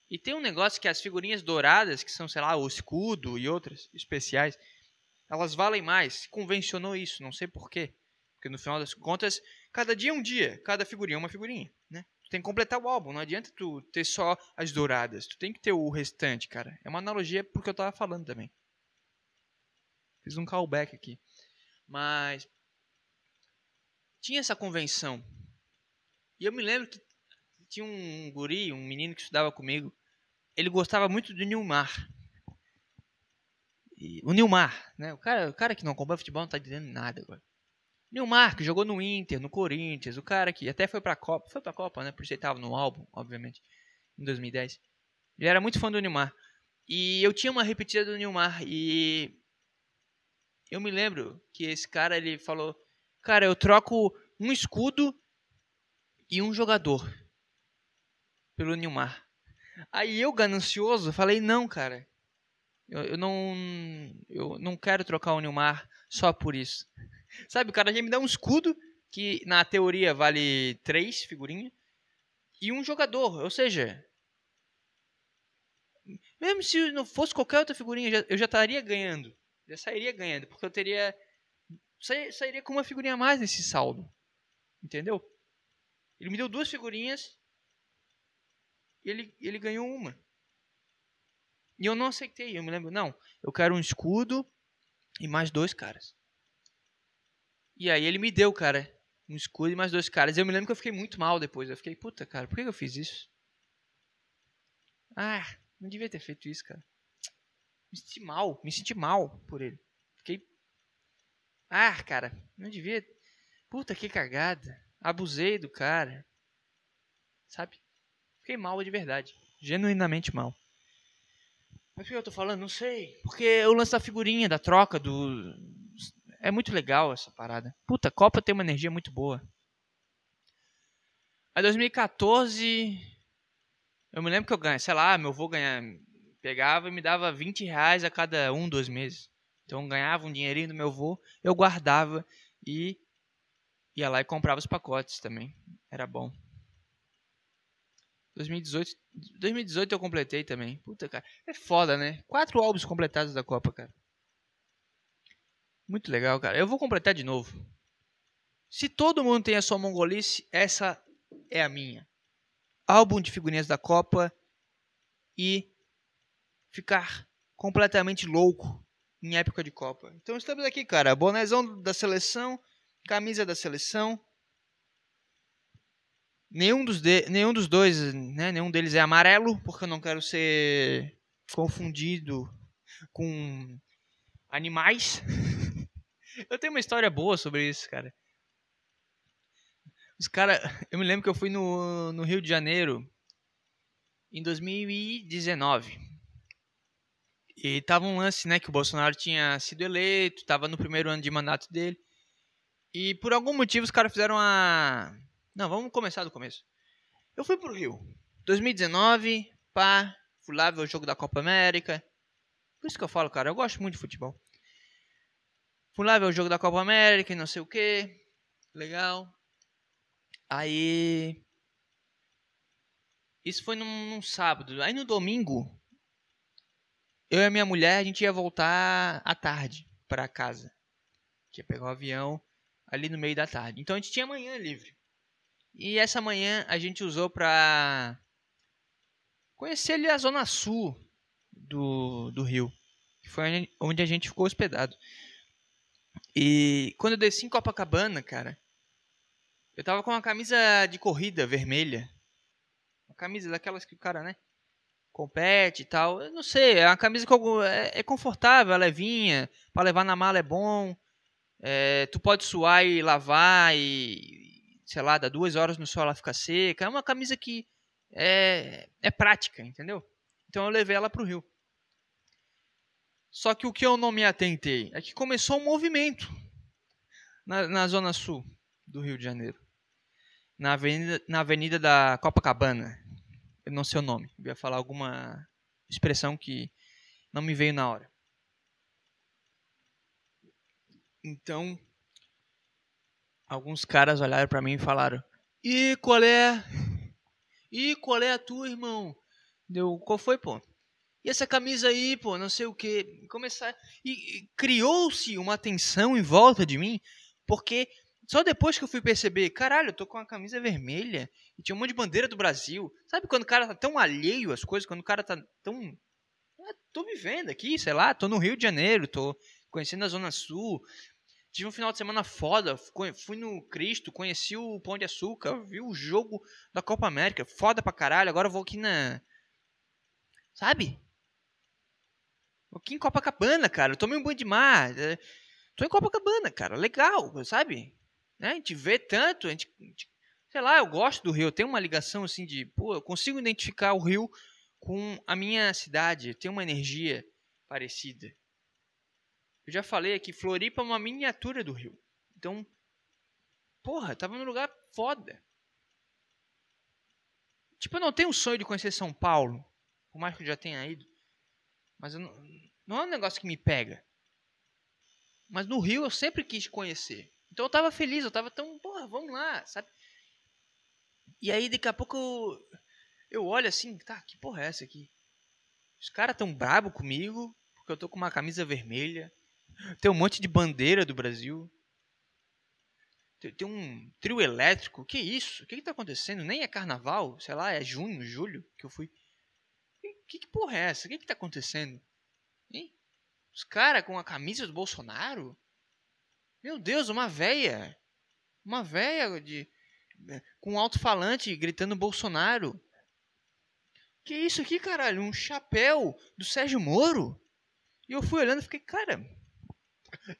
E tem um negócio que as figurinhas douradas, que são, sei lá, o escudo e outras especiais, elas valem mais. Convencionou isso, não sei porquê. Porque no final das contas, cada dia é um dia, cada figurinha é uma figurinha, né? Tu tem que completar o álbum, não adianta tu ter só as douradas, tu tem que ter o restante, cara. É uma analogia porque eu tava falando também. Fiz um callback aqui. Mas tinha essa convenção. E eu me lembro que tinha um guri, um menino que estudava comigo. Ele gostava muito do Nilmar. E, o Nilmar, né? O cara, o cara que não acompanha futebol não tá dizendo nada agora. Nilmar, que jogou no Inter, no Corinthians, o cara que até foi pra Copa, foi pra Copa, né? Por isso ele tava no álbum, obviamente, em 2010. Ele era muito fã do Nilmar. E eu tinha uma repetida do Nilmar e eu me lembro que esse cara ele falou: "Cara, eu troco um escudo e um jogador pelo Nilmar. Aí eu, ganancioso, falei, não, cara. Eu, eu, não eu não quero trocar o Nilmar só por isso. Sabe, o cara já me dá um escudo, que na teoria vale três figurinhas, e um jogador. Ou seja, mesmo se não fosse qualquer outra figurinha, eu já estaria ganhando. Já sairia ganhando, porque eu teria. Sairia com uma figurinha a mais nesse saldo. Entendeu? Ele me deu duas figurinhas e ele, ele ganhou uma. E eu não aceitei. Eu me lembro, não, eu quero um escudo e mais dois caras. E aí ele me deu, cara, um escudo e mais dois caras. E eu me lembro que eu fiquei muito mal depois. Eu fiquei, puta, cara, por que eu fiz isso? Ah, não devia ter feito isso, cara. Me senti mal, me senti mal por ele. Fiquei. Ah, cara, não devia. Puta que cagada. Abusei do cara. Sabe? Fiquei mal de verdade. Genuinamente mal. Mas por que eu tô falando? Não sei. Porque o lance da figurinha, da troca, do. É muito legal essa parada. Puta, Copa tem uma energia muito boa. Aí 2014. Eu me lembro que eu ganhei, sei lá, meu avô ganhava, pegava e me dava 20 reais a cada um, dois meses. Então ganhava um dinheirinho do meu avô, eu guardava e ia lá e comprava os pacotes também. Era bom. 2018, 2018 eu completei também. Puta, cara. É foda, né? Quatro álbuns completados da Copa, cara. Muito legal, cara. Eu vou completar de novo. Se todo mundo tem a sua mongolice, essa é a minha. Álbum de figurinhas da Copa e ficar completamente louco em época de Copa. Então estamos aqui, cara. Bonezão da seleção, camisa da seleção, Nenhum dos, de, nenhum dos dois, né? Nenhum deles é amarelo, porque eu não quero ser confundido com animais. eu tenho uma história boa sobre isso, cara. Os cara, eu me lembro que eu fui no, no Rio de Janeiro em 2019. E tava um lance, né, que o Bolsonaro tinha sido eleito, tava no primeiro ano de mandato dele. E por algum motivo os caras fizeram a Não, vamos começar do começo. Eu fui pro Rio. 2019, pá, fui lá ver o jogo da Copa América. Por isso que eu falo, cara, eu gosto muito de futebol. Fui lá ver o jogo da Copa América e não sei o que. Legal. Aí. Isso foi num, num, sábado. Aí no domingo, eu e a minha mulher, a gente ia voltar à tarde para casa. Que ia pegar o avião ali no meio da tarde. Então a gente tinha manhã livre. E essa manhã a gente usou pra conhecer ali a zona sul do, do Rio. Que foi onde a gente ficou hospedado. E quando eu desci em Copacabana, cara, eu tava com uma camisa de corrida vermelha. Uma camisa daquelas que o cara, né? Compete e tal. Eu não sei, é uma camisa que eu, é, é confortável, é levinha. Pra levar na mala é bom. É, tu pode suar e lavar e, sei lá, dá duas horas no sol ela fica seca. É uma camisa que é, é prática, entendeu? Então eu levei ela pro Rio. Só que o que eu não me atentei é que começou um movimento na, na zona sul do Rio de Janeiro na avenida, na avenida da Copacabana. Não sei o nome. Eu ia falar alguma expressão que não me veio na hora. Então, alguns caras olharam para mim e falaram: "E qual é? E qual é a tua, irmão?" Deu, qual foi, pô? E essa camisa aí, pô, não sei o que. Começar e, e criou-se uma tensão em volta de mim, porque só depois que eu fui perceber, caralho, eu tô com uma camisa vermelha e tinha um monte de bandeira do Brasil. Sabe quando o cara tá tão alheio às coisas, quando o cara tá tão. Ah, tô vivendo aqui, sei lá, tô no Rio de Janeiro, tô conhecendo a Zona Sul. Tive um final de semana foda, fui no Cristo, conheci o Pão de Açúcar, vi o jogo da Copa América, foda pra caralho. Agora eu vou aqui na. Sabe? Vou aqui em Copacabana, cara. Eu tomei um banho de mar. É, tô em Copacabana, cara. Legal, sabe? Né? A gente vê tanto, a gente, a gente, sei lá, eu gosto do Rio, eu tenho uma ligação assim de, pô, eu consigo identificar o Rio com a minha cidade, tem uma energia parecida. Eu já falei aqui, Floripa é uma miniatura do Rio. Então, porra, tava num lugar foda. Tipo, eu não tenho um sonho de conhecer São Paulo, por mais que eu já tenha ido. Mas não, não é um negócio que me pega. Mas no Rio eu sempre quis conhecer. Então eu tava feliz, eu tava tão, porra, vamos lá, sabe? E aí daqui a pouco eu, eu olho assim, tá, que porra é essa aqui? Os caras tão brabo comigo, porque eu tô com uma camisa vermelha. Tem um monte de bandeira do Brasil. Tem, tem um trio elétrico. Que isso? O que que tá acontecendo? Nem é carnaval, sei lá, é junho, julho que eu fui. Que, que porra é essa? O que que tá acontecendo? Hein? Os caras com a camisa do Bolsonaro? Meu Deus, uma véia. Uma véia de com um alto-falante gritando Bolsonaro. Que isso aqui, caralho? Um chapéu do Sérgio Moro? E eu fui olhando e fiquei, cara,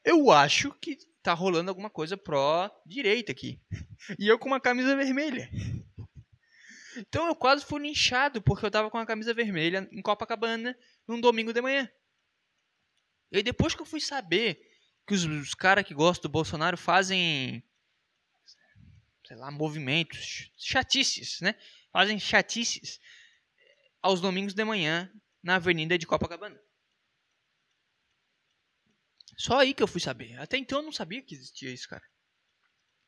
eu acho que tá rolando alguma coisa pró-direita aqui. E eu com uma camisa vermelha. Então eu quase fui linchado porque eu tava com uma camisa vermelha em Copacabana num domingo de manhã. E depois que eu fui saber que os, os caras que gostam do Bolsonaro fazem, sei lá, movimentos, chatices, né? Fazem chatices aos domingos de manhã na avenida de Copacabana. Só aí que eu fui saber. Até então eu não sabia que existia isso, cara.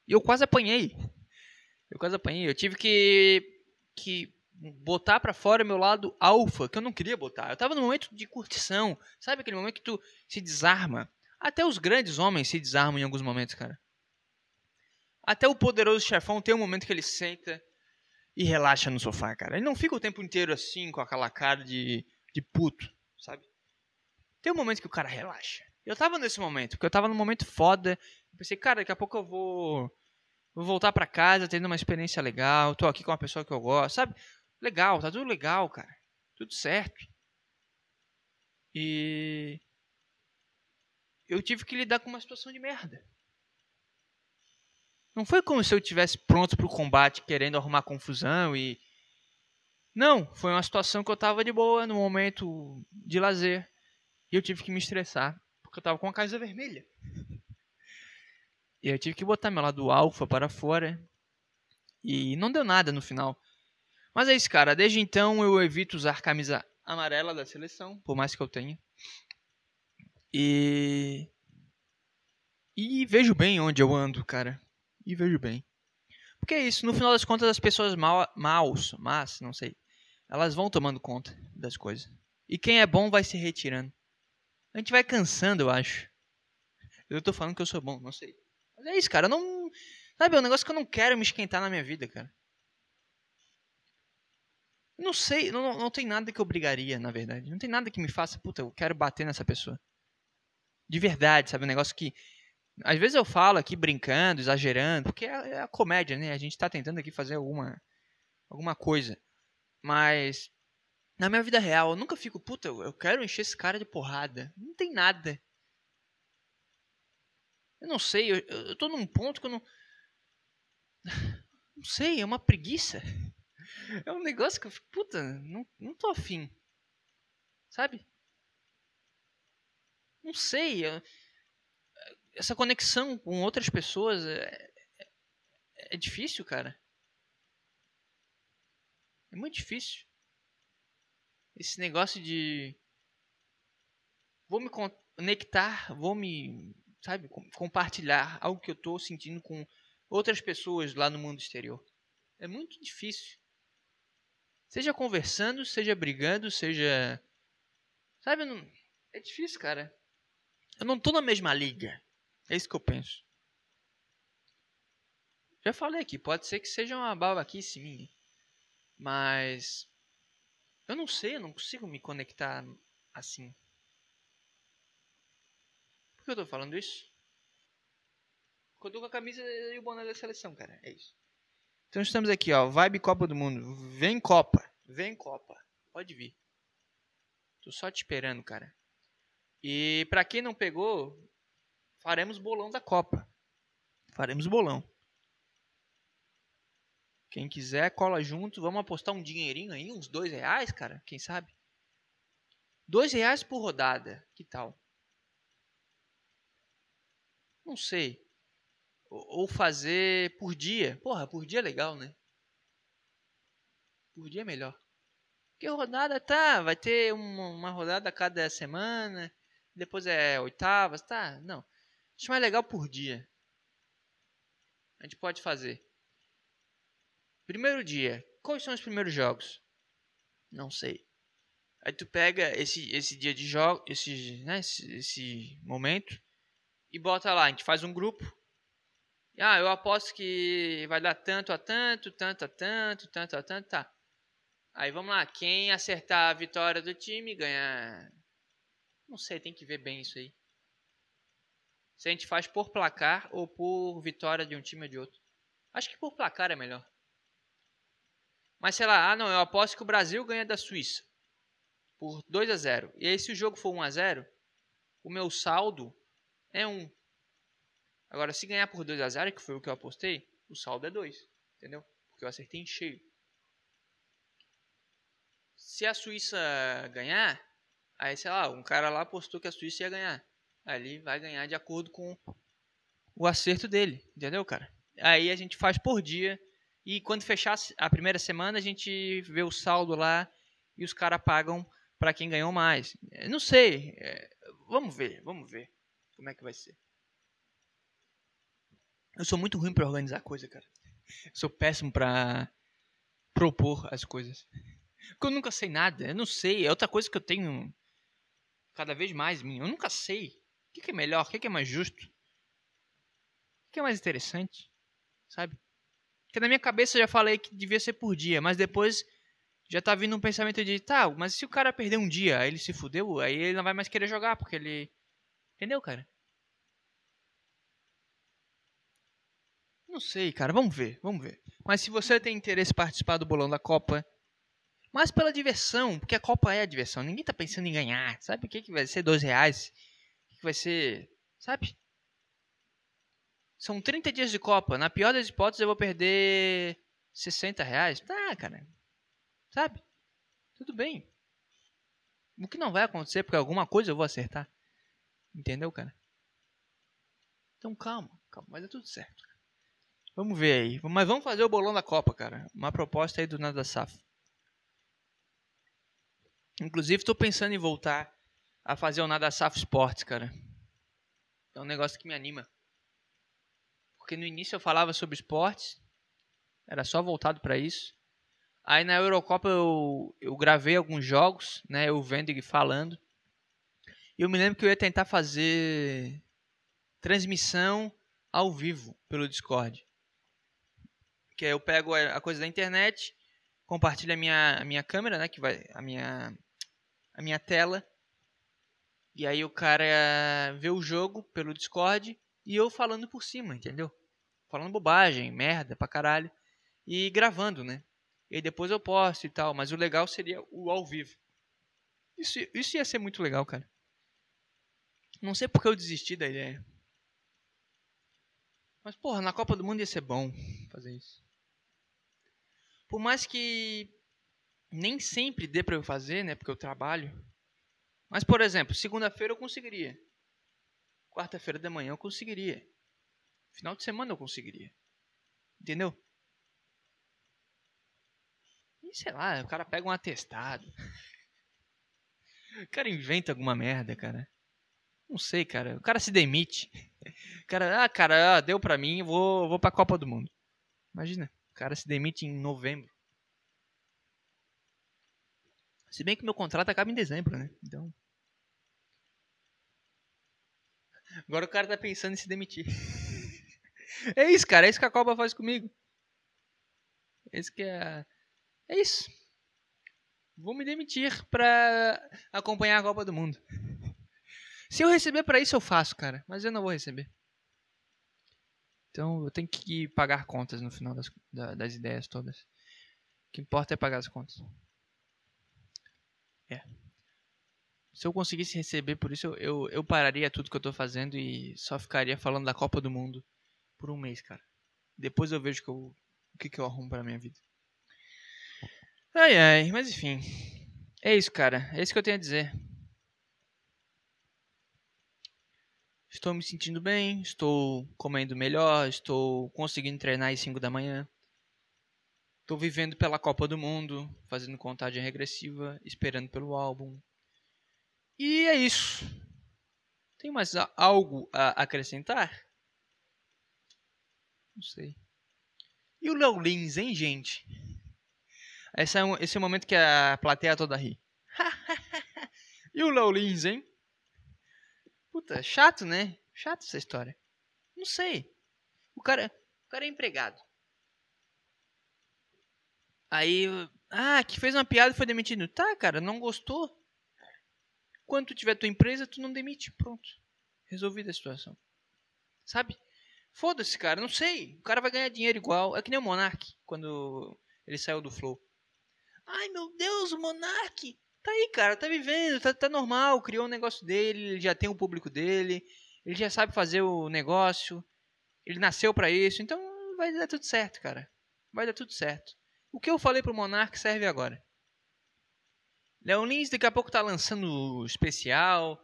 E eu quase apanhei. Eu quase apanhei. Eu tive que, que botar para fora meu lado alfa, que eu não queria botar. Eu tava no momento de curtição. Sabe aquele momento que tu se desarma? Até os grandes homens se desarmam em alguns momentos, cara. Até o poderoso chefão tem um momento que ele senta e relaxa no sofá, cara. Ele não fica o tempo inteiro assim, com aquela cara de, de puto, sabe? Tem um momento que o cara relaxa. Eu tava nesse momento, porque eu tava num momento foda. Eu pensei, cara, daqui a pouco eu vou, vou voltar para casa tendo uma experiência legal. Tô aqui com uma pessoa que eu gosto, sabe? Legal, tá tudo legal, cara. Tudo certo. E eu tive que lidar com uma situação de merda. Não foi como se eu tivesse pronto para o combate, querendo arrumar confusão e não, foi uma situação que eu tava de boa no momento de lazer e eu tive que me estressar porque eu tava com a camisa vermelha. E eu tive que botar meu lado alfa para fora e não deu nada no final. Mas é isso, cara. Desde então eu evito usar camisa amarela da seleção, por mais que eu tenha. E. E vejo bem onde eu ando, cara. E vejo bem. Porque é isso, no final das contas as pessoas mal, maus, mas, não sei, elas vão tomando conta das coisas. E quem é bom vai se retirando. A gente vai cansando, eu acho. Eu tô falando que eu sou bom, não sei. Mas é isso, cara. Eu não. Sabe, é um negócio que eu não quero me esquentar na minha vida, cara. Não sei, não, não tem nada que eu brigaria, na verdade. Não tem nada que me faça, puta, eu quero bater nessa pessoa. De verdade, sabe? Um negócio que. Às vezes eu falo aqui brincando, exagerando, porque é, é a comédia, né? A gente tá tentando aqui fazer alguma, alguma coisa. Mas. Na minha vida real, eu nunca fico, puta, eu quero encher esse cara de porrada. Não tem nada. Eu não sei, eu, eu tô num ponto que eu não. Não sei, é uma preguiça. É um negócio que eu fico, puta, não, não tô afim. Sabe? Não sei. Essa conexão com outras pessoas é, é, é difícil, cara. É muito difícil. Esse negócio de. Vou me conectar, vou me. Sabe? Compartilhar algo que eu tô sentindo com outras pessoas lá no mundo exterior. É muito difícil. Seja conversando, seja brigando, seja. Sabe? Não... É difícil, cara. Eu não tô na mesma liga. É isso que eu penso. Já falei aqui, pode ser que seja uma babaquice minha. Mas. Eu não sei, eu não consigo me conectar assim. Por que eu tô falando isso? Porque eu tô com a camisa e o boné da seleção, cara. É isso. Então estamos aqui, ó. Vibe Copa do Mundo. Vem Copa. Vem Copa. Pode vir. Tô só te esperando, cara. E para quem não pegou, faremos bolão da Copa. Faremos bolão. Quem quiser, cola junto. Vamos apostar um dinheirinho aí, uns dois reais, cara. Quem sabe? Dois reais por rodada. Que tal? Não sei. Ou fazer por dia. Porra, por dia é legal, né? Por dia é melhor. Porque rodada tá, vai ter uma, uma rodada a cada semana, depois é oitavas, tá? Não. Acho mais legal por dia. A gente pode fazer. Primeiro dia. Quais são os primeiros jogos? Não sei. Aí tu pega esse, esse dia de jogo, esse, né, esse, esse momento e bota lá. A gente faz um grupo ah, eu aposto que vai dar tanto a tanto, tanto a tanto, tanto a tanto, tá. Aí vamos lá, quem acertar a vitória do time ganha. Não sei, tem que ver bem isso aí. Se a gente faz por placar ou por vitória de um time ou de outro. Acho que por placar é melhor. Mas sei lá, ah não, eu aposto que o Brasil ganha da Suíça. Por 2 a 0 E aí se o jogo for 1 a 0 o meu saldo é 1. Agora, se ganhar por 2 a 0 que foi o que eu apostei, o saldo é 2. Entendeu? Porque eu acertei em cheio. Se a Suíça ganhar, aí sei lá, um cara lá apostou que a Suíça ia ganhar. Ele vai ganhar de acordo com o acerto dele. Entendeu, cara? Aí a gente faz por dia. E quando fechar a primeira semana, a gente vê o saldo lá e os caras pagam para quem ganhou mais. Não sei. É, vamos ver, vamos ver como é que vai ser. Eu sou muito ruim para organizar coisa, cara. Eu sou péssimo para propor as coisas. Porque eu nunca sei nada. Eu não sei. É outra coisa que eu tenho cada vez mais minha. Eu nunca sei. O que, é melhor? O que, é mais justo? O que é mais interessante? Sabe? Porque na minha cabeça eu já falei que devia ser por dia, mas depois já tá vindo um pensamento de, tá, mas se o cara perder um dia, aí ele se fudeu, aí ele não vai mais querer jogar, porque ele. Entendeu, cara? Não sei, cara. Vamos ver, vamos ver. Mas se você tem interesse em participar do bolão da Copa, mas pela diversão, porque a Copa é a diversão. Ninguém tá pensando em ganhar. Sabe o que, que vai ser dois reais? Que vai ser. Sabe? São 30 dias de Copa. Na pior das hipóteses, eu vou perder 60 reais. Tá, cara. Sabe? Tudo bem. O que não vai acontecer, porque alguma coisa eu vou acertar. Entendeu, cara? Então calma, calma, mas é tudo certo. Vamos ver aí. Mas vamos fazer o bolão da Copa, cara. Uma proposta aí do Nada Safo. Inclusive, estou pensando em voltar a fazer o Nada Safo Sports, cara. É um negócio que me anima. Porque no início eu falava sobre esportes, era só voltado para isso. Aí na Eurocopa eu, eu gravei alguns jogos, né? Eu vendo e falando. E eu me lembro que eu ia tentar fazer transmissão ao vivo pelo Discord. Que aí eu pego a coisa da internet, compartilho a minha, a minha câmera, né? Que vai. A minha a minha tela. E aí o cara vê o jogo pelo Discord e eu falando por cima, entendeu? Falando bobagem, merda pra caralho. E gravando, né? E depois eu posto e tal. Mas o legal seria o ao vivo. Isso, isso ia ser muito legal, cara. Não sei porque eu desisti da ideia. Mas, porra, na Copa do Mundo ia ser bom fazer isso. Por mais que nem sempre dê para eu fazer, né? Porque eu trabalho. Mas, por exemplo, segunda-feira eu conseguiria. Quarta-feira de manhã eu conseguiria. Final de semana eu conseguiria. Entendeu? E sei lá, o cara pega um atestado. O cara inventa alguma merda, cara. Não sei, cara. O cara se demite. O cara, ah, cara, ah, deu pra mim, vou, vou pra Copa do Mundo. Imagina, o cara se demite em novembro. Se bem que meu contrato acaba em dezembro, né? Então. Agora o cara tá pensando em se demitir. é isso, cara. É isso que a Copa faz comigo. Esse que é. É isso. Vou me demitir pra acompanhar a Copa do Mundo. Se eu receber para isso, eu faço, cara. Mas eu não vou receber. Então eu tenho que pagar contas no final das, das ideias todas. O que importa é pagar as contas. É. Se eu conseguisse receber por isso, eu, eu, eu pararia tudo que eu tô fazendo e só ficaria falando da Copa do Mundo por um mês, cara. Depois eu vejo que eu, o que, que eu arrumo pra minha vida. Ai, ai, mas enfim. É isso, cara. É isso que eu tenho a dizer. Estou me sentindo bem, estou comendo melhor, estou conseguindo treinar às 5 da manhã. Tô vivendo pela Copa do Mundo, fazendo contagem regressiva, esperando pelo álbum. E é isso. Tem mais algo a acrescentar? Não sei. E o Léo Lins, hein, gente? Esse é, um, esse é o momento que a plateia toda ri. e o Léo Lins, hein? Puta, chato, né? Chato essa história. Não sei. O cara, o cara é empregado. Aí, ah, que fez uma piada e foi demitido. Tá, cara, não gostou? Quando tu tiver tua empresa, tu não demite. Pronto. Resolvida a situação. Sabe? Foda-se, cara, não sei. O cara vai ganhar dinheiro igual. É que nem o Monark, quando ele saiu do Flow. Ai, meu Deus, o Monark! Tá aí, cara, tá vivendo, tá, tá normal. Criou um negócio dele, ele já tem o um público dele. Ele já sabe fazer o negócio. Ele nasceu para isso. Então vai dar tudo certo, cara. Vai dar tudo certo. O que eu falei pro Monark serve agora. Leon Lins daqui a pouco tá lançando especial,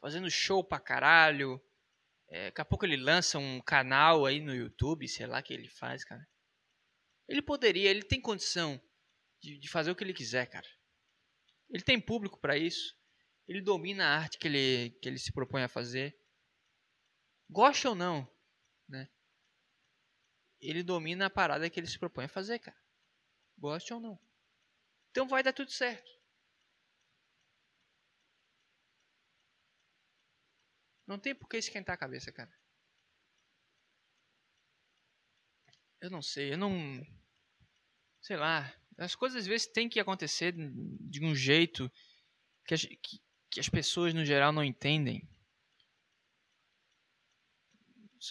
fazendo show pra caralho. É, daqui a pouco ele lança um canal aí no YouTube, sei lá o que ele faz, cara. Ele poderia, ele tem condição de, de fazer o que ele quiser, cara. Ele tem público para isso. Ele domina a arte que ele, que ele se propõe a fazer. Gosta ou não, né? Ele domina a parada que ele se propõe a fazer, cara. Goste ou não. Então vai dar tudo certo. Não tem por que esquentar a cabeça, cara. Eu não sei, eu não. Sei lá. As coisas às vezes têm que acontecer de um jeito que as, que, que as pessoas no geral não entendem.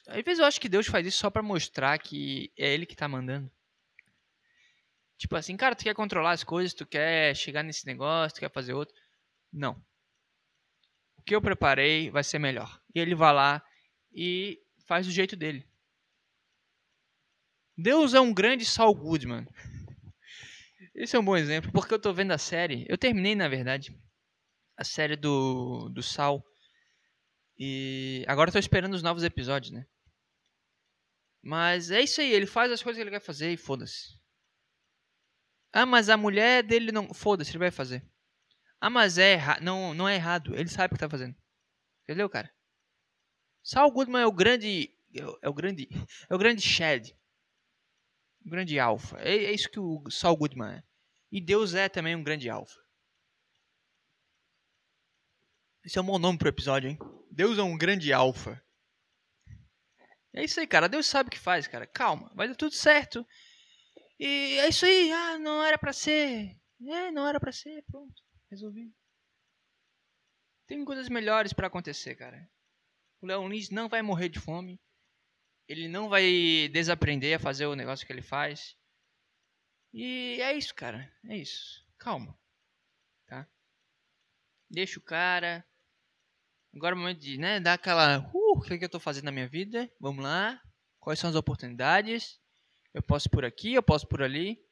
Às vezes eu acho que Deus faz isso só para mostrar que é Ele que está mandando. Tipo assim, cara, tu quer controlar as coisas, tu quer chegar nesse negócio, tu quer fazer outro. Não. O que eu preparei vai ser melhor. E ele vai lá e faz do jeito dele. Deus é um grande Saul Goodman. Esse é um bom exemplo, porque eu tô vendo a série. Eu terminei, na verdade, a série do, do Sal. E agora eu tô esperando os novos episódios, né? Mas é isso aí, ele faz as coisas que ele quer fazer e foda-se. Ah, mas a mulher dele não. Foda-se, ele vai fazer. Ah, mas é errado. Não, não é errado. Ele sabe o que tá fazendo. Entendeu, cara? Saul Goodman é o grande. É o grande. É o grande Shed. Um grande alfa. É, é isso que o Saul Goodman é. E Deus é também um grande alfa. Esse é um bom nome pro episódio, hein? Deus é um grande alfa. É isso aí, cara. Deus sabe o que faz, cara. Calma, vai dar tudo certo. E é isso aí. Ah, não era pra ser. É, não era pra ser. Pronto, resolvi. Tem coisas melhores para acontecer, cara. O Leon Lins não vai morrer de fome ele não vai desaprender a fazer o negócio que ele faz. E é isso, cara. É isso. Calma. Tá? Deixa o cara. Agora é o momento de, né, dar aquela. Uh, o que, é que eu tô fazendo na minha vida? Vamos lá. Quais são as oportunidades? Eu posso por aqui, eu posso por ali.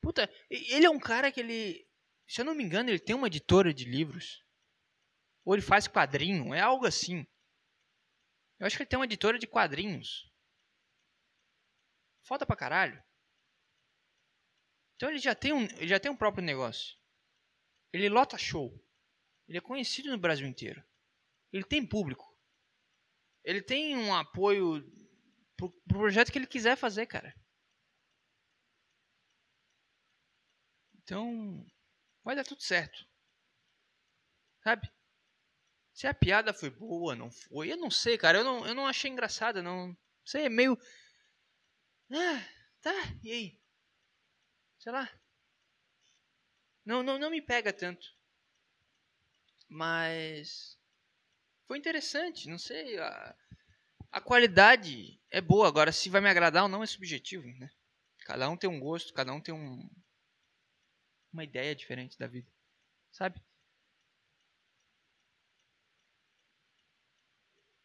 Puta, ele é um cara que ele. Se eu não me engano, ele tem uma editora de livros. Ou ele faz quadrinho, é algo assim. Eu acho que ele tem uma editora de quadrinhos. Foda pra caralho. Então ele já tem um, ele já tem um próprio negócio. Ele lota show. Ele é conhecido no Brasil inteiro. Ele tem público. Ele tem um apoio pro, pro projeto que ele quiser fazer, cara. Então, vai dar tudo certo. Sabe? Se a piada foi boa, não foi. Eu não sei, cara. Eu não, eu não achei engraçada, não. Sei, é meio. Ah, tá, e aí? Sei lá. Não, não, não me pega tanto. Mas. Foi interessante, não sei. A, a qualidade é boa. Agora, se vai me agradar ou não é subjetivo, né? Cada um tem um gosto, cada um tem um. Uma ideia diferente da vida. Sabe?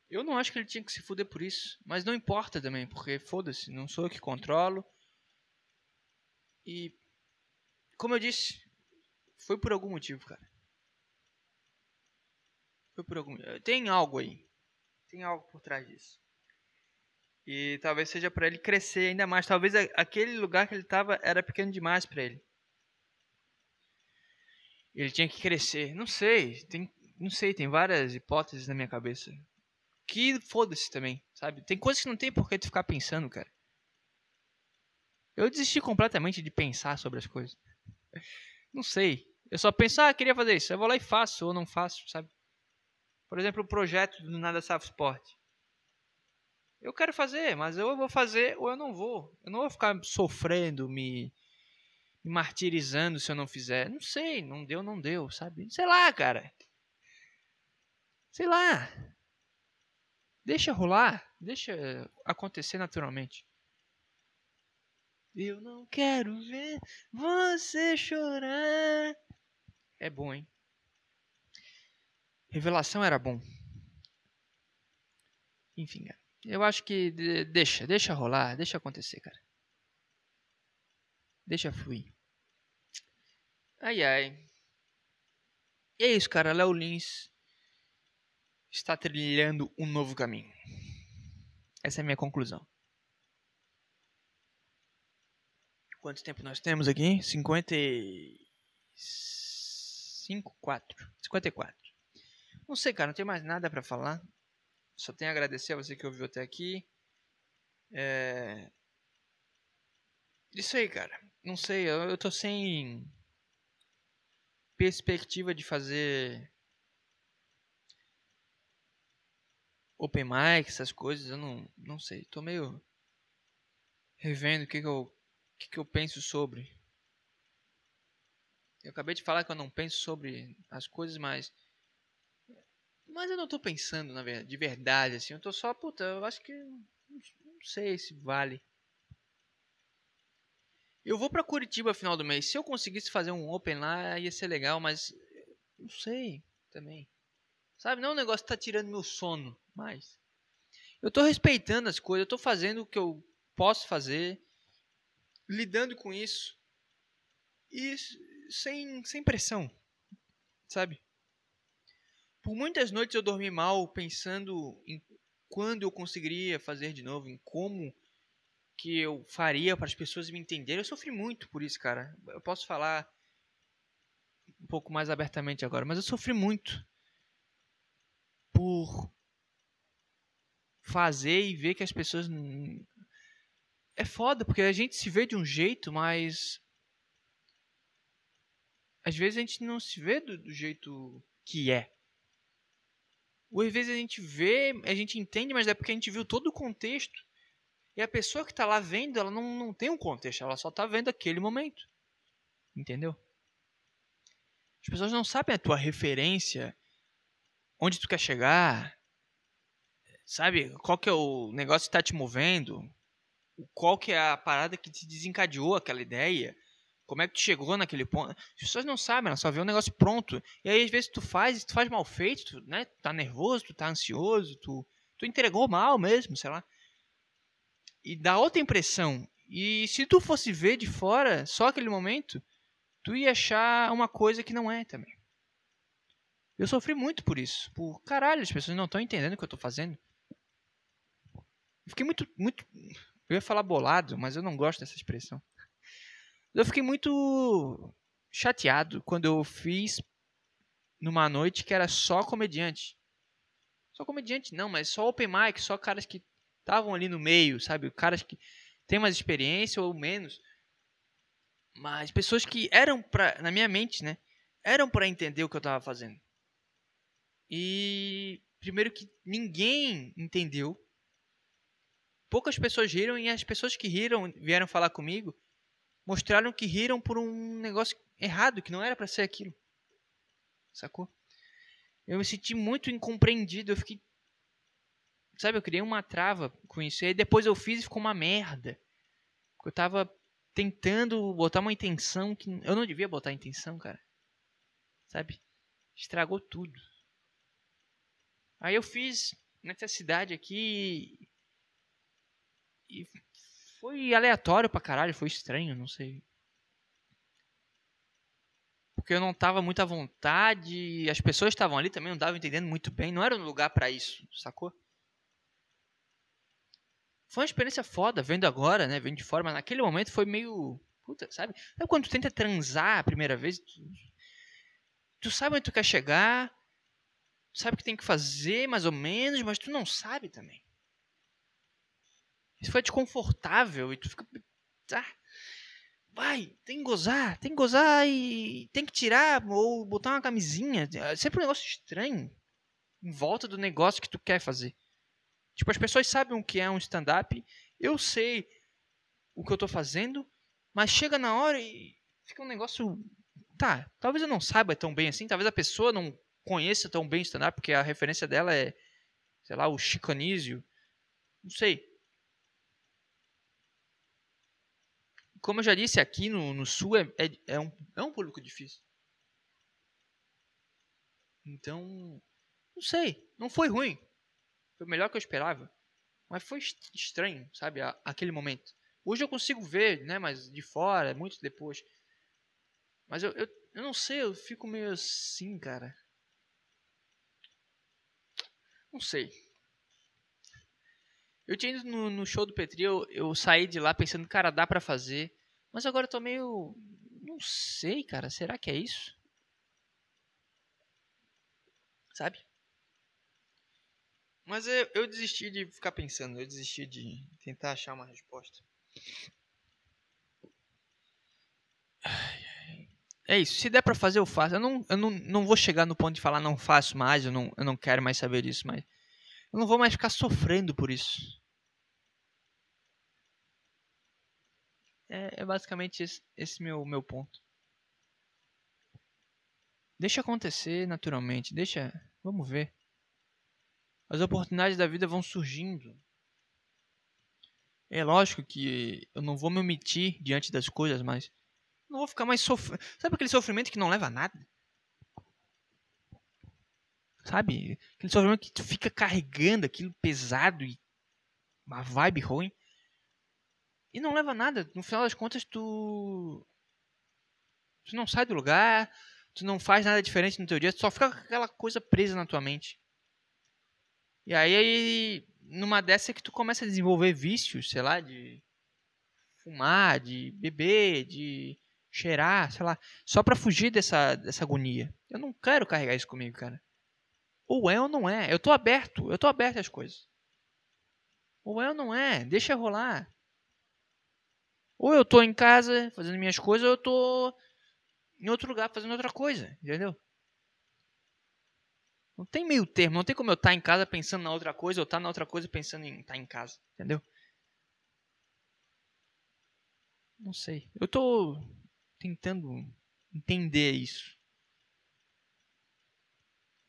Eu não acho que ele tinha que se fuder por isso. Mas não importa também, porque foda-se, não sou eu que controlo. E. Como eu disse, foi por algum motivo, cara. Foi por algum. Tem algo aí. Tem algo por trás disso. E talvez seja para ele crescer ainda mais. Talvez aquele lugar que ele tava era pequeno demais para ele. Ele tinha que crescer. Não sei. Tem, não sei. Tem várias hipóteses na minha cabeça que foda-se também, sabe? Tem coisas que não tem por que tu ficar pensando, cara. Eu desisti completamente de pensar sobre as coisas. Não sei. Eu só penso, ah, queria fazer isso. Eu vou lá e faço, ou não faço, sabe? Por exemplo, o projeto do Nada Safe Sport. Eu quero fazer, mas eu vou fazer ou eu não vou. Eu não vou ficar sofrendo, me, me martirizando se eu não fizer. Não sei, não deu, não deu, sabe? Sei lá, cara. Sei lá. Deixa rolar, deixa acontecer naturalmente. Eu não quero ver você chorar. É bom, hein? Revelação era bom. Enfim, cara. Eu acho que deixa, deixa rolar, deixa acontecer, cara. Deixa fluir. Ai ai. E é isso, cara. Léo Lins está trilhando um novo caminho. Essa é a minha conclusão. Quanto tempo nós temos aqui? 55, 4. 54. Não sei, cara, não tenho mais nada para falar. Só tenho a agradecer a você que ouviu até aqui. É... Isso aí, cara. Não sei, eu, eu tô sem perspectiva de fazer open mic, essas coisas, eu não, não sei. Tô meio revendo o que, que, eu, que, que eu penso sobre. Eu acabei de falar que eu não penso sobre as coisas, mas. Mas eu não tô pensando, na verdade, de verdade, assim. Eu tô só, puta, eu acho que. Não sei se vale. Eu vou pra Curitiba final do mês. Se eu conseguisse fazer um Open lá, ia ser legal, mas. Não sei também. Sabe? Não é um negócio que tá tirando meu sono mais. Eu tô respeitando as coisas, eu tô fazendo o que eu posso fazer, lidando com isso. E sem, sem pressão. Sabe? Por muitas noites eu dormi mal pensando em quando eu conseguiria fazer de novo, em como que eu faria para as pessoas me entenderem. Eu sofri muito por isso, cara. Eu posso falar um pouco mais abertamente agora, mas eu sofri muito por fazer e ver que as pessoas é foda, porque a gente se vê de um jeito, mas às vezes a gente não se vê do, do jeito que é. Ou às vezes a gente vê, a gente entende, mas é porque a gente viu todo o contexto e a pessoa que está lá vendo, ela não, não tem um contexto, ela só está vendo aquele momento. Entendeu? As pessoas não sabem a tua referência, onde tu quer chegar, sabe? Qual que é o negócio que está te movendo, qual que é a parada que te desencadeou aquela ideia, como é que tu chegou naquele ponto. As pessoas não sabem, elas só vê o negócio pronto. E aí, às vezes, tu faz, tu faz mal feito, tu, né? Tu tá nervoso, tu tá ansioso, tu, tu entregou mal mesmo, sei lá e dá outra impressão. E se tu fosse ver de fora, só aquele momento, tu ia achar uma coisa que não é também. Eu sofri muito por isso. Por caralho, as pessoas não estão entendendo o que eu estou fazendo. Fiquei muito, muito. Eu ia falar bolado, mas eu não gosto dessa expressão. Eu fiquei muito chateado quando eu fiz numa noite que era só comediante. Só comediante não, mas só open mic, só caras que estavam ali no meio, sabe? Caras que têm mais experiência ou menos. Mas pessoas que eram pra, na minha mente, né? Eram para entender o que eu estava fazendo. E primeiro que ninguém entendeu. Poucas pessoas riram e as pessoas que riram vieram falar comigo mostraram que riram por um negócio errado, que não era para ser aquilo. Sacou? Eu me senti muito incompreendido, eu fiquei Sabe, eu criei uma trava com isso. E aí depois eu fiz e ficou uma merda. Eu tava tentando botar uma intenção que eu não devia botar intenção, cara. Sabe? Estragou tudo. Aí eu fiz nessa cidade aqui e foi aleatório pra caralho, foi estranho, não sei. Porque eu não tava muito à vontade, as pessoas estavam ali também não estavam entendendo muito bem, não era um lugar para isso, sacou? Foi uma experiência foda, vendo agora, né? Vendo de fora, mas naquele momento foi meio. Puta, sabe? Sabe quando tu tenta transar a primeira vez? Tu, tu sabe onde tu quer chegar, tu sabe o que tem que fazer, mais ou menos, mas tu não sabe também. Isso foi desconfortável e tu fica. Tá, vai, tem que gozar, tem que gozar e tem que tirar ou botar uma camisinha. É sempre um negócio estranho em volta do negócio que tu quer fazer. Tipo, as pessoas sabem o que é um stand-up, eu sei o que eu tô fazendo, mas chega na hora e fica um negócio. Tá, talvez eu não saiba tão bem assim, talvez a pessoa não conheça tão bem stand-up, porque a referência dela é, sei lá, o Chicanísio. Não sei. Como eu já disse, aqui no, no Sul é, é, é, um, é um público difícil. Então, não sei. Não foi ruim. Foi melhor que eu esperava. Mas foi estranho, sabe? Aquele momento. Hoje eu consigo ver, né? Mas de fora, muito depois. Mas eu, eu, eu não sei, eu fico meio assim, cara. Não sei. Eu tinha ido no, no show do Petri, eu, eu saí de lá pensando, cara, dá pra fazer. Mas agora eu tô meio. Não sei, cara. Será que é isso? Sabe? Mas eu, eu desisti de ficar pensando, eu desisti de tentar achar uma resposta. É isso, se der pra fazer, eu faço. Eu não, eu não, não vou chegar no ponto de falar não faço mais, eu não, eu não quero mais saber disso, mas eu não vou mais ficar sofrendo por isso. É, é basicamente esse, esse meu, meu ponto. Deixa acontecer naturalmente, deixa. Vamos ver. As oportunidades da vida vão surgindo. É lógico que eu não vou me omitir diante das coisas, mas não vou ficar mais sofrendo. Sabe aquele sofrimento que não leva a nada? Sabe? Aquele sofrimento que tu fica carregando aquilo pesado e uma vibe ruim. E não leva a nada. No final das contas, tu. Tu não sai do lugar, tu não faz nada diferente no teu dia, tu só fica com aquela coisa presa na tua mente. E aí, aí numa dessa é que tu começa a desenvolver vícios, sei lá, de fumar, de beber, de cheirar, sei lá, só para fugir dessa, dessa agonia. Eu não quero carregar isso comigo, cara. Ou é ou não é. Eu tô aberto, eu tô aberto às coisas. Ou é ou não é, deixa rolar. Ou eu tô em casa fazendo minhas coisas, ou eu tô em outro lugar fazendo outra coisa, entendeu? Não tem meio termo, não tem como eu estar tá em casa pensando na outra coisa, ou estar tá na outra coisa pensando em estar tá em casa, entendeu? Não sei. Eu tô tentando entender isso.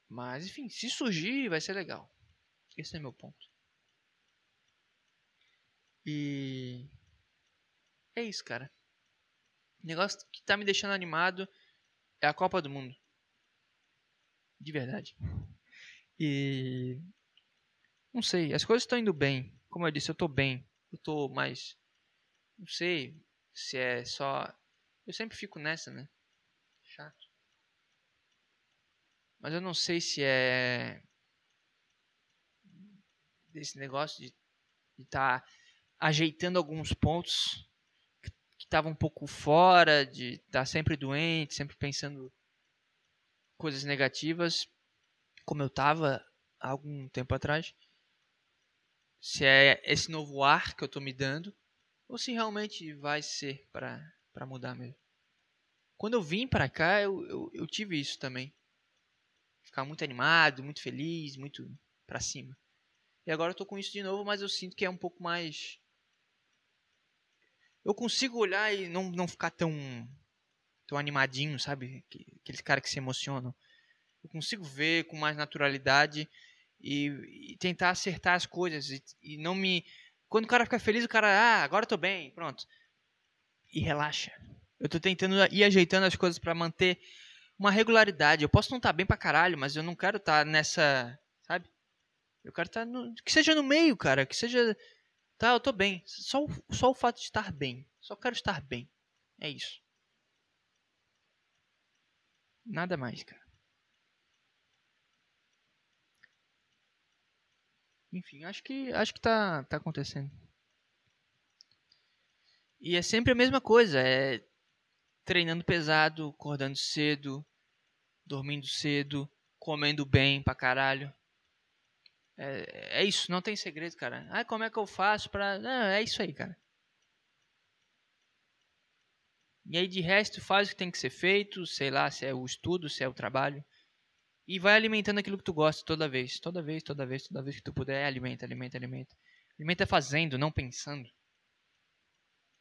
Mas, enfim, se surgir, vai ser legal. Esse é meu ponto. E. É isso, cara. O negócio que tá me deixando animado é a Copa do Mundo. De verdade. E. Não sei, as coisas estão indo bem. Como eu disse, eu tô bem. Eu tô mais. Não sei se é só. Eu sempre fico nessa, né? Chato. Mas eu não sei se é. Desse negócio de estar tá ajeitando alguns pontos que estavam um pouco fora, de estar tá sempre doente, sempre pensando coisas negativas, como eu estava há algum tempo atrás. Se é esse novo ar que eu estou me dando, ou se realmente vai ser para mudar mesmo. Quando eu vim para cá, eu, eu, eu tive isso também. Ficar muito animado, muito feliz, muito para cima. E agora eu tô com isso de novo, mas eu sinto que é um pouco mais. Eu consigo olhar e não, não ficar tão tão animadinho, sabe? Aqueles caras que se emocionam. Eu consigo ver com mais naturalidade e, e tentar acertar as coisas e, e, não me. Quando o cara fica feliz, o cara, ah, agora eu tô bem, pronto. E relaxa. Eu tô tentando ir ajeitando as coisas para manter uma regularidade. Eu posso não estar tá bem pra caralho, mas eu não quero estar tá nessa, sabe? Eu quero estar tá no, que seja no meio, cara, que seja tá, eu tô bem. Só só o fato de estar bem. Só quero estar bem. É isso. Nada mais, cara. Enfim, acho que acho que tá tá acontecendo. E é sempre a mesma coisa, é treinando pesado, acordando cedo, dormindo cedo, comendo bem pra caralho. É, é isso, não tem segredo, cara. Ah, como é que eu faço pra. Não, é isso aí, cara. E aí de resto faz o que tem que ser feito, sei lá, se é o estudo, se é o trabalho. E vai alimentando aquilo que tu gosta toda vez. Toda vez, toda vez, toda vez que tu puder, alimenta, alimenta, alimenta. Alimenta fazendo, não pensando.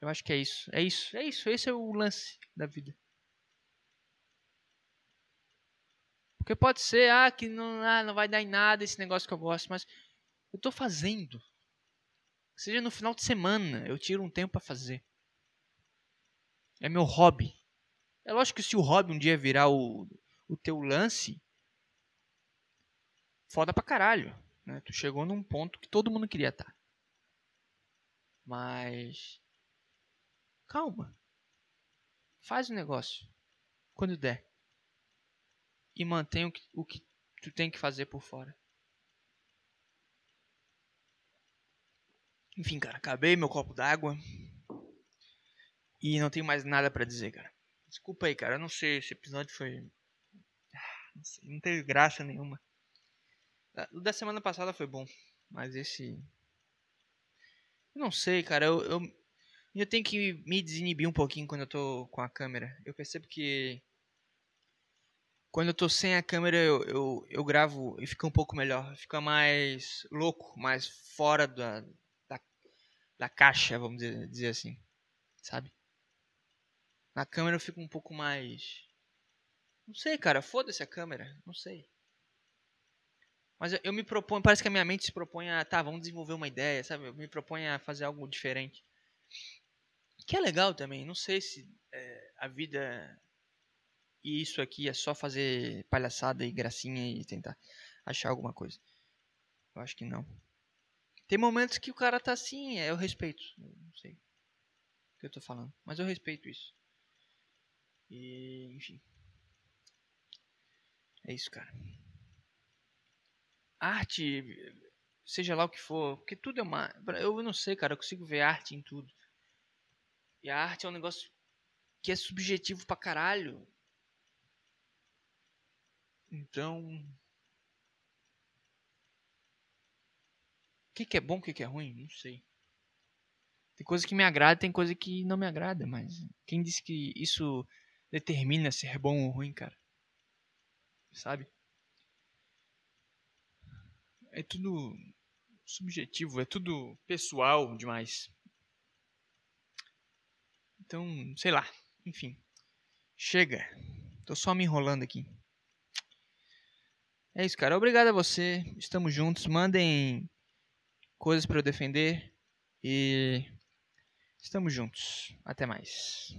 Eu acho que é isso. É isso, é isso. Esse é o lance da vida. Porque pode ser, ah, que não, ah, não vai dar em nada esse negócio que eu gosto, mas eu tô fazendo. Seja no final de semana, eu tiro um tempo para fazer. É meu hobby. É lógico que se o hobby um dia virar o, o teu lance, foda pra caralho. Né? Tu chegou num ponto que todo mundo queria estar. Tá. Mas. Calma. Faz o negócio. Quando der. E mantém o que, o que tu tem que fazer por fora. Enfim, cara, acabei meu copo d'água. E não tenho mais nada para dizer, cara. Desculpa aí, cara. Eu não sei, esse episódio foi. Ah, não, sei, não teve graça nenhuma. Ah, o da semana passada foi bom. Mas esse. Eu não sei, cara. Eu, eu, eu tenho que me desinibir um pouquinho quando eu tô com a câmera. Eu percebo que. Quando eu tô sem a câmera, eu, eu, eu gravo e fica um pouco melhor. Fica mais louco, mais fora da, da, da caixa, vamos dizer, dizer assim. Sabe? Na câmera eu fico um pouco mais. Não sei, cara. Foda-se a câmera. Não sei. Mas eu, eu me proponho, parece que a minha mente se propõe a, tá, vamos desenvolver uma ideia, sabe? Eu me proponho a fazer algo diferente. Que é legal também. Não sei se é, a vida e isso aqui é só fazer palhaçada e gracinha e tentar achar alguma coisa. Eu acho que não. Tem momentos que o cara tá assim, é, eu respeito. Não sei o que eu tô falando, mas eu respeito isso. E, enfim. É isso, cara. Arte, seja lá o que for, porque tudo é uma. Eu não sei, cara, eu consigo ver arte em tudo. E a arte é um negócio que é subjetivo pra caralho. Então. O que, que é bom, o que, que é ruim? Não sei. Tem coisa que me agrada, tem coisa que não me agrada, mas quem disse que isso determina ser bom ou ruim, cara? Sabe? É tudo subjetivo, é tudo pessoal demais. Então, sei lá, enfim. Chega. Tô só me enrolando aqui. É isso, cara. Obrigado a você. Estamos juntos. Mandem coisas para eu defender e estamos juntos. Até mais.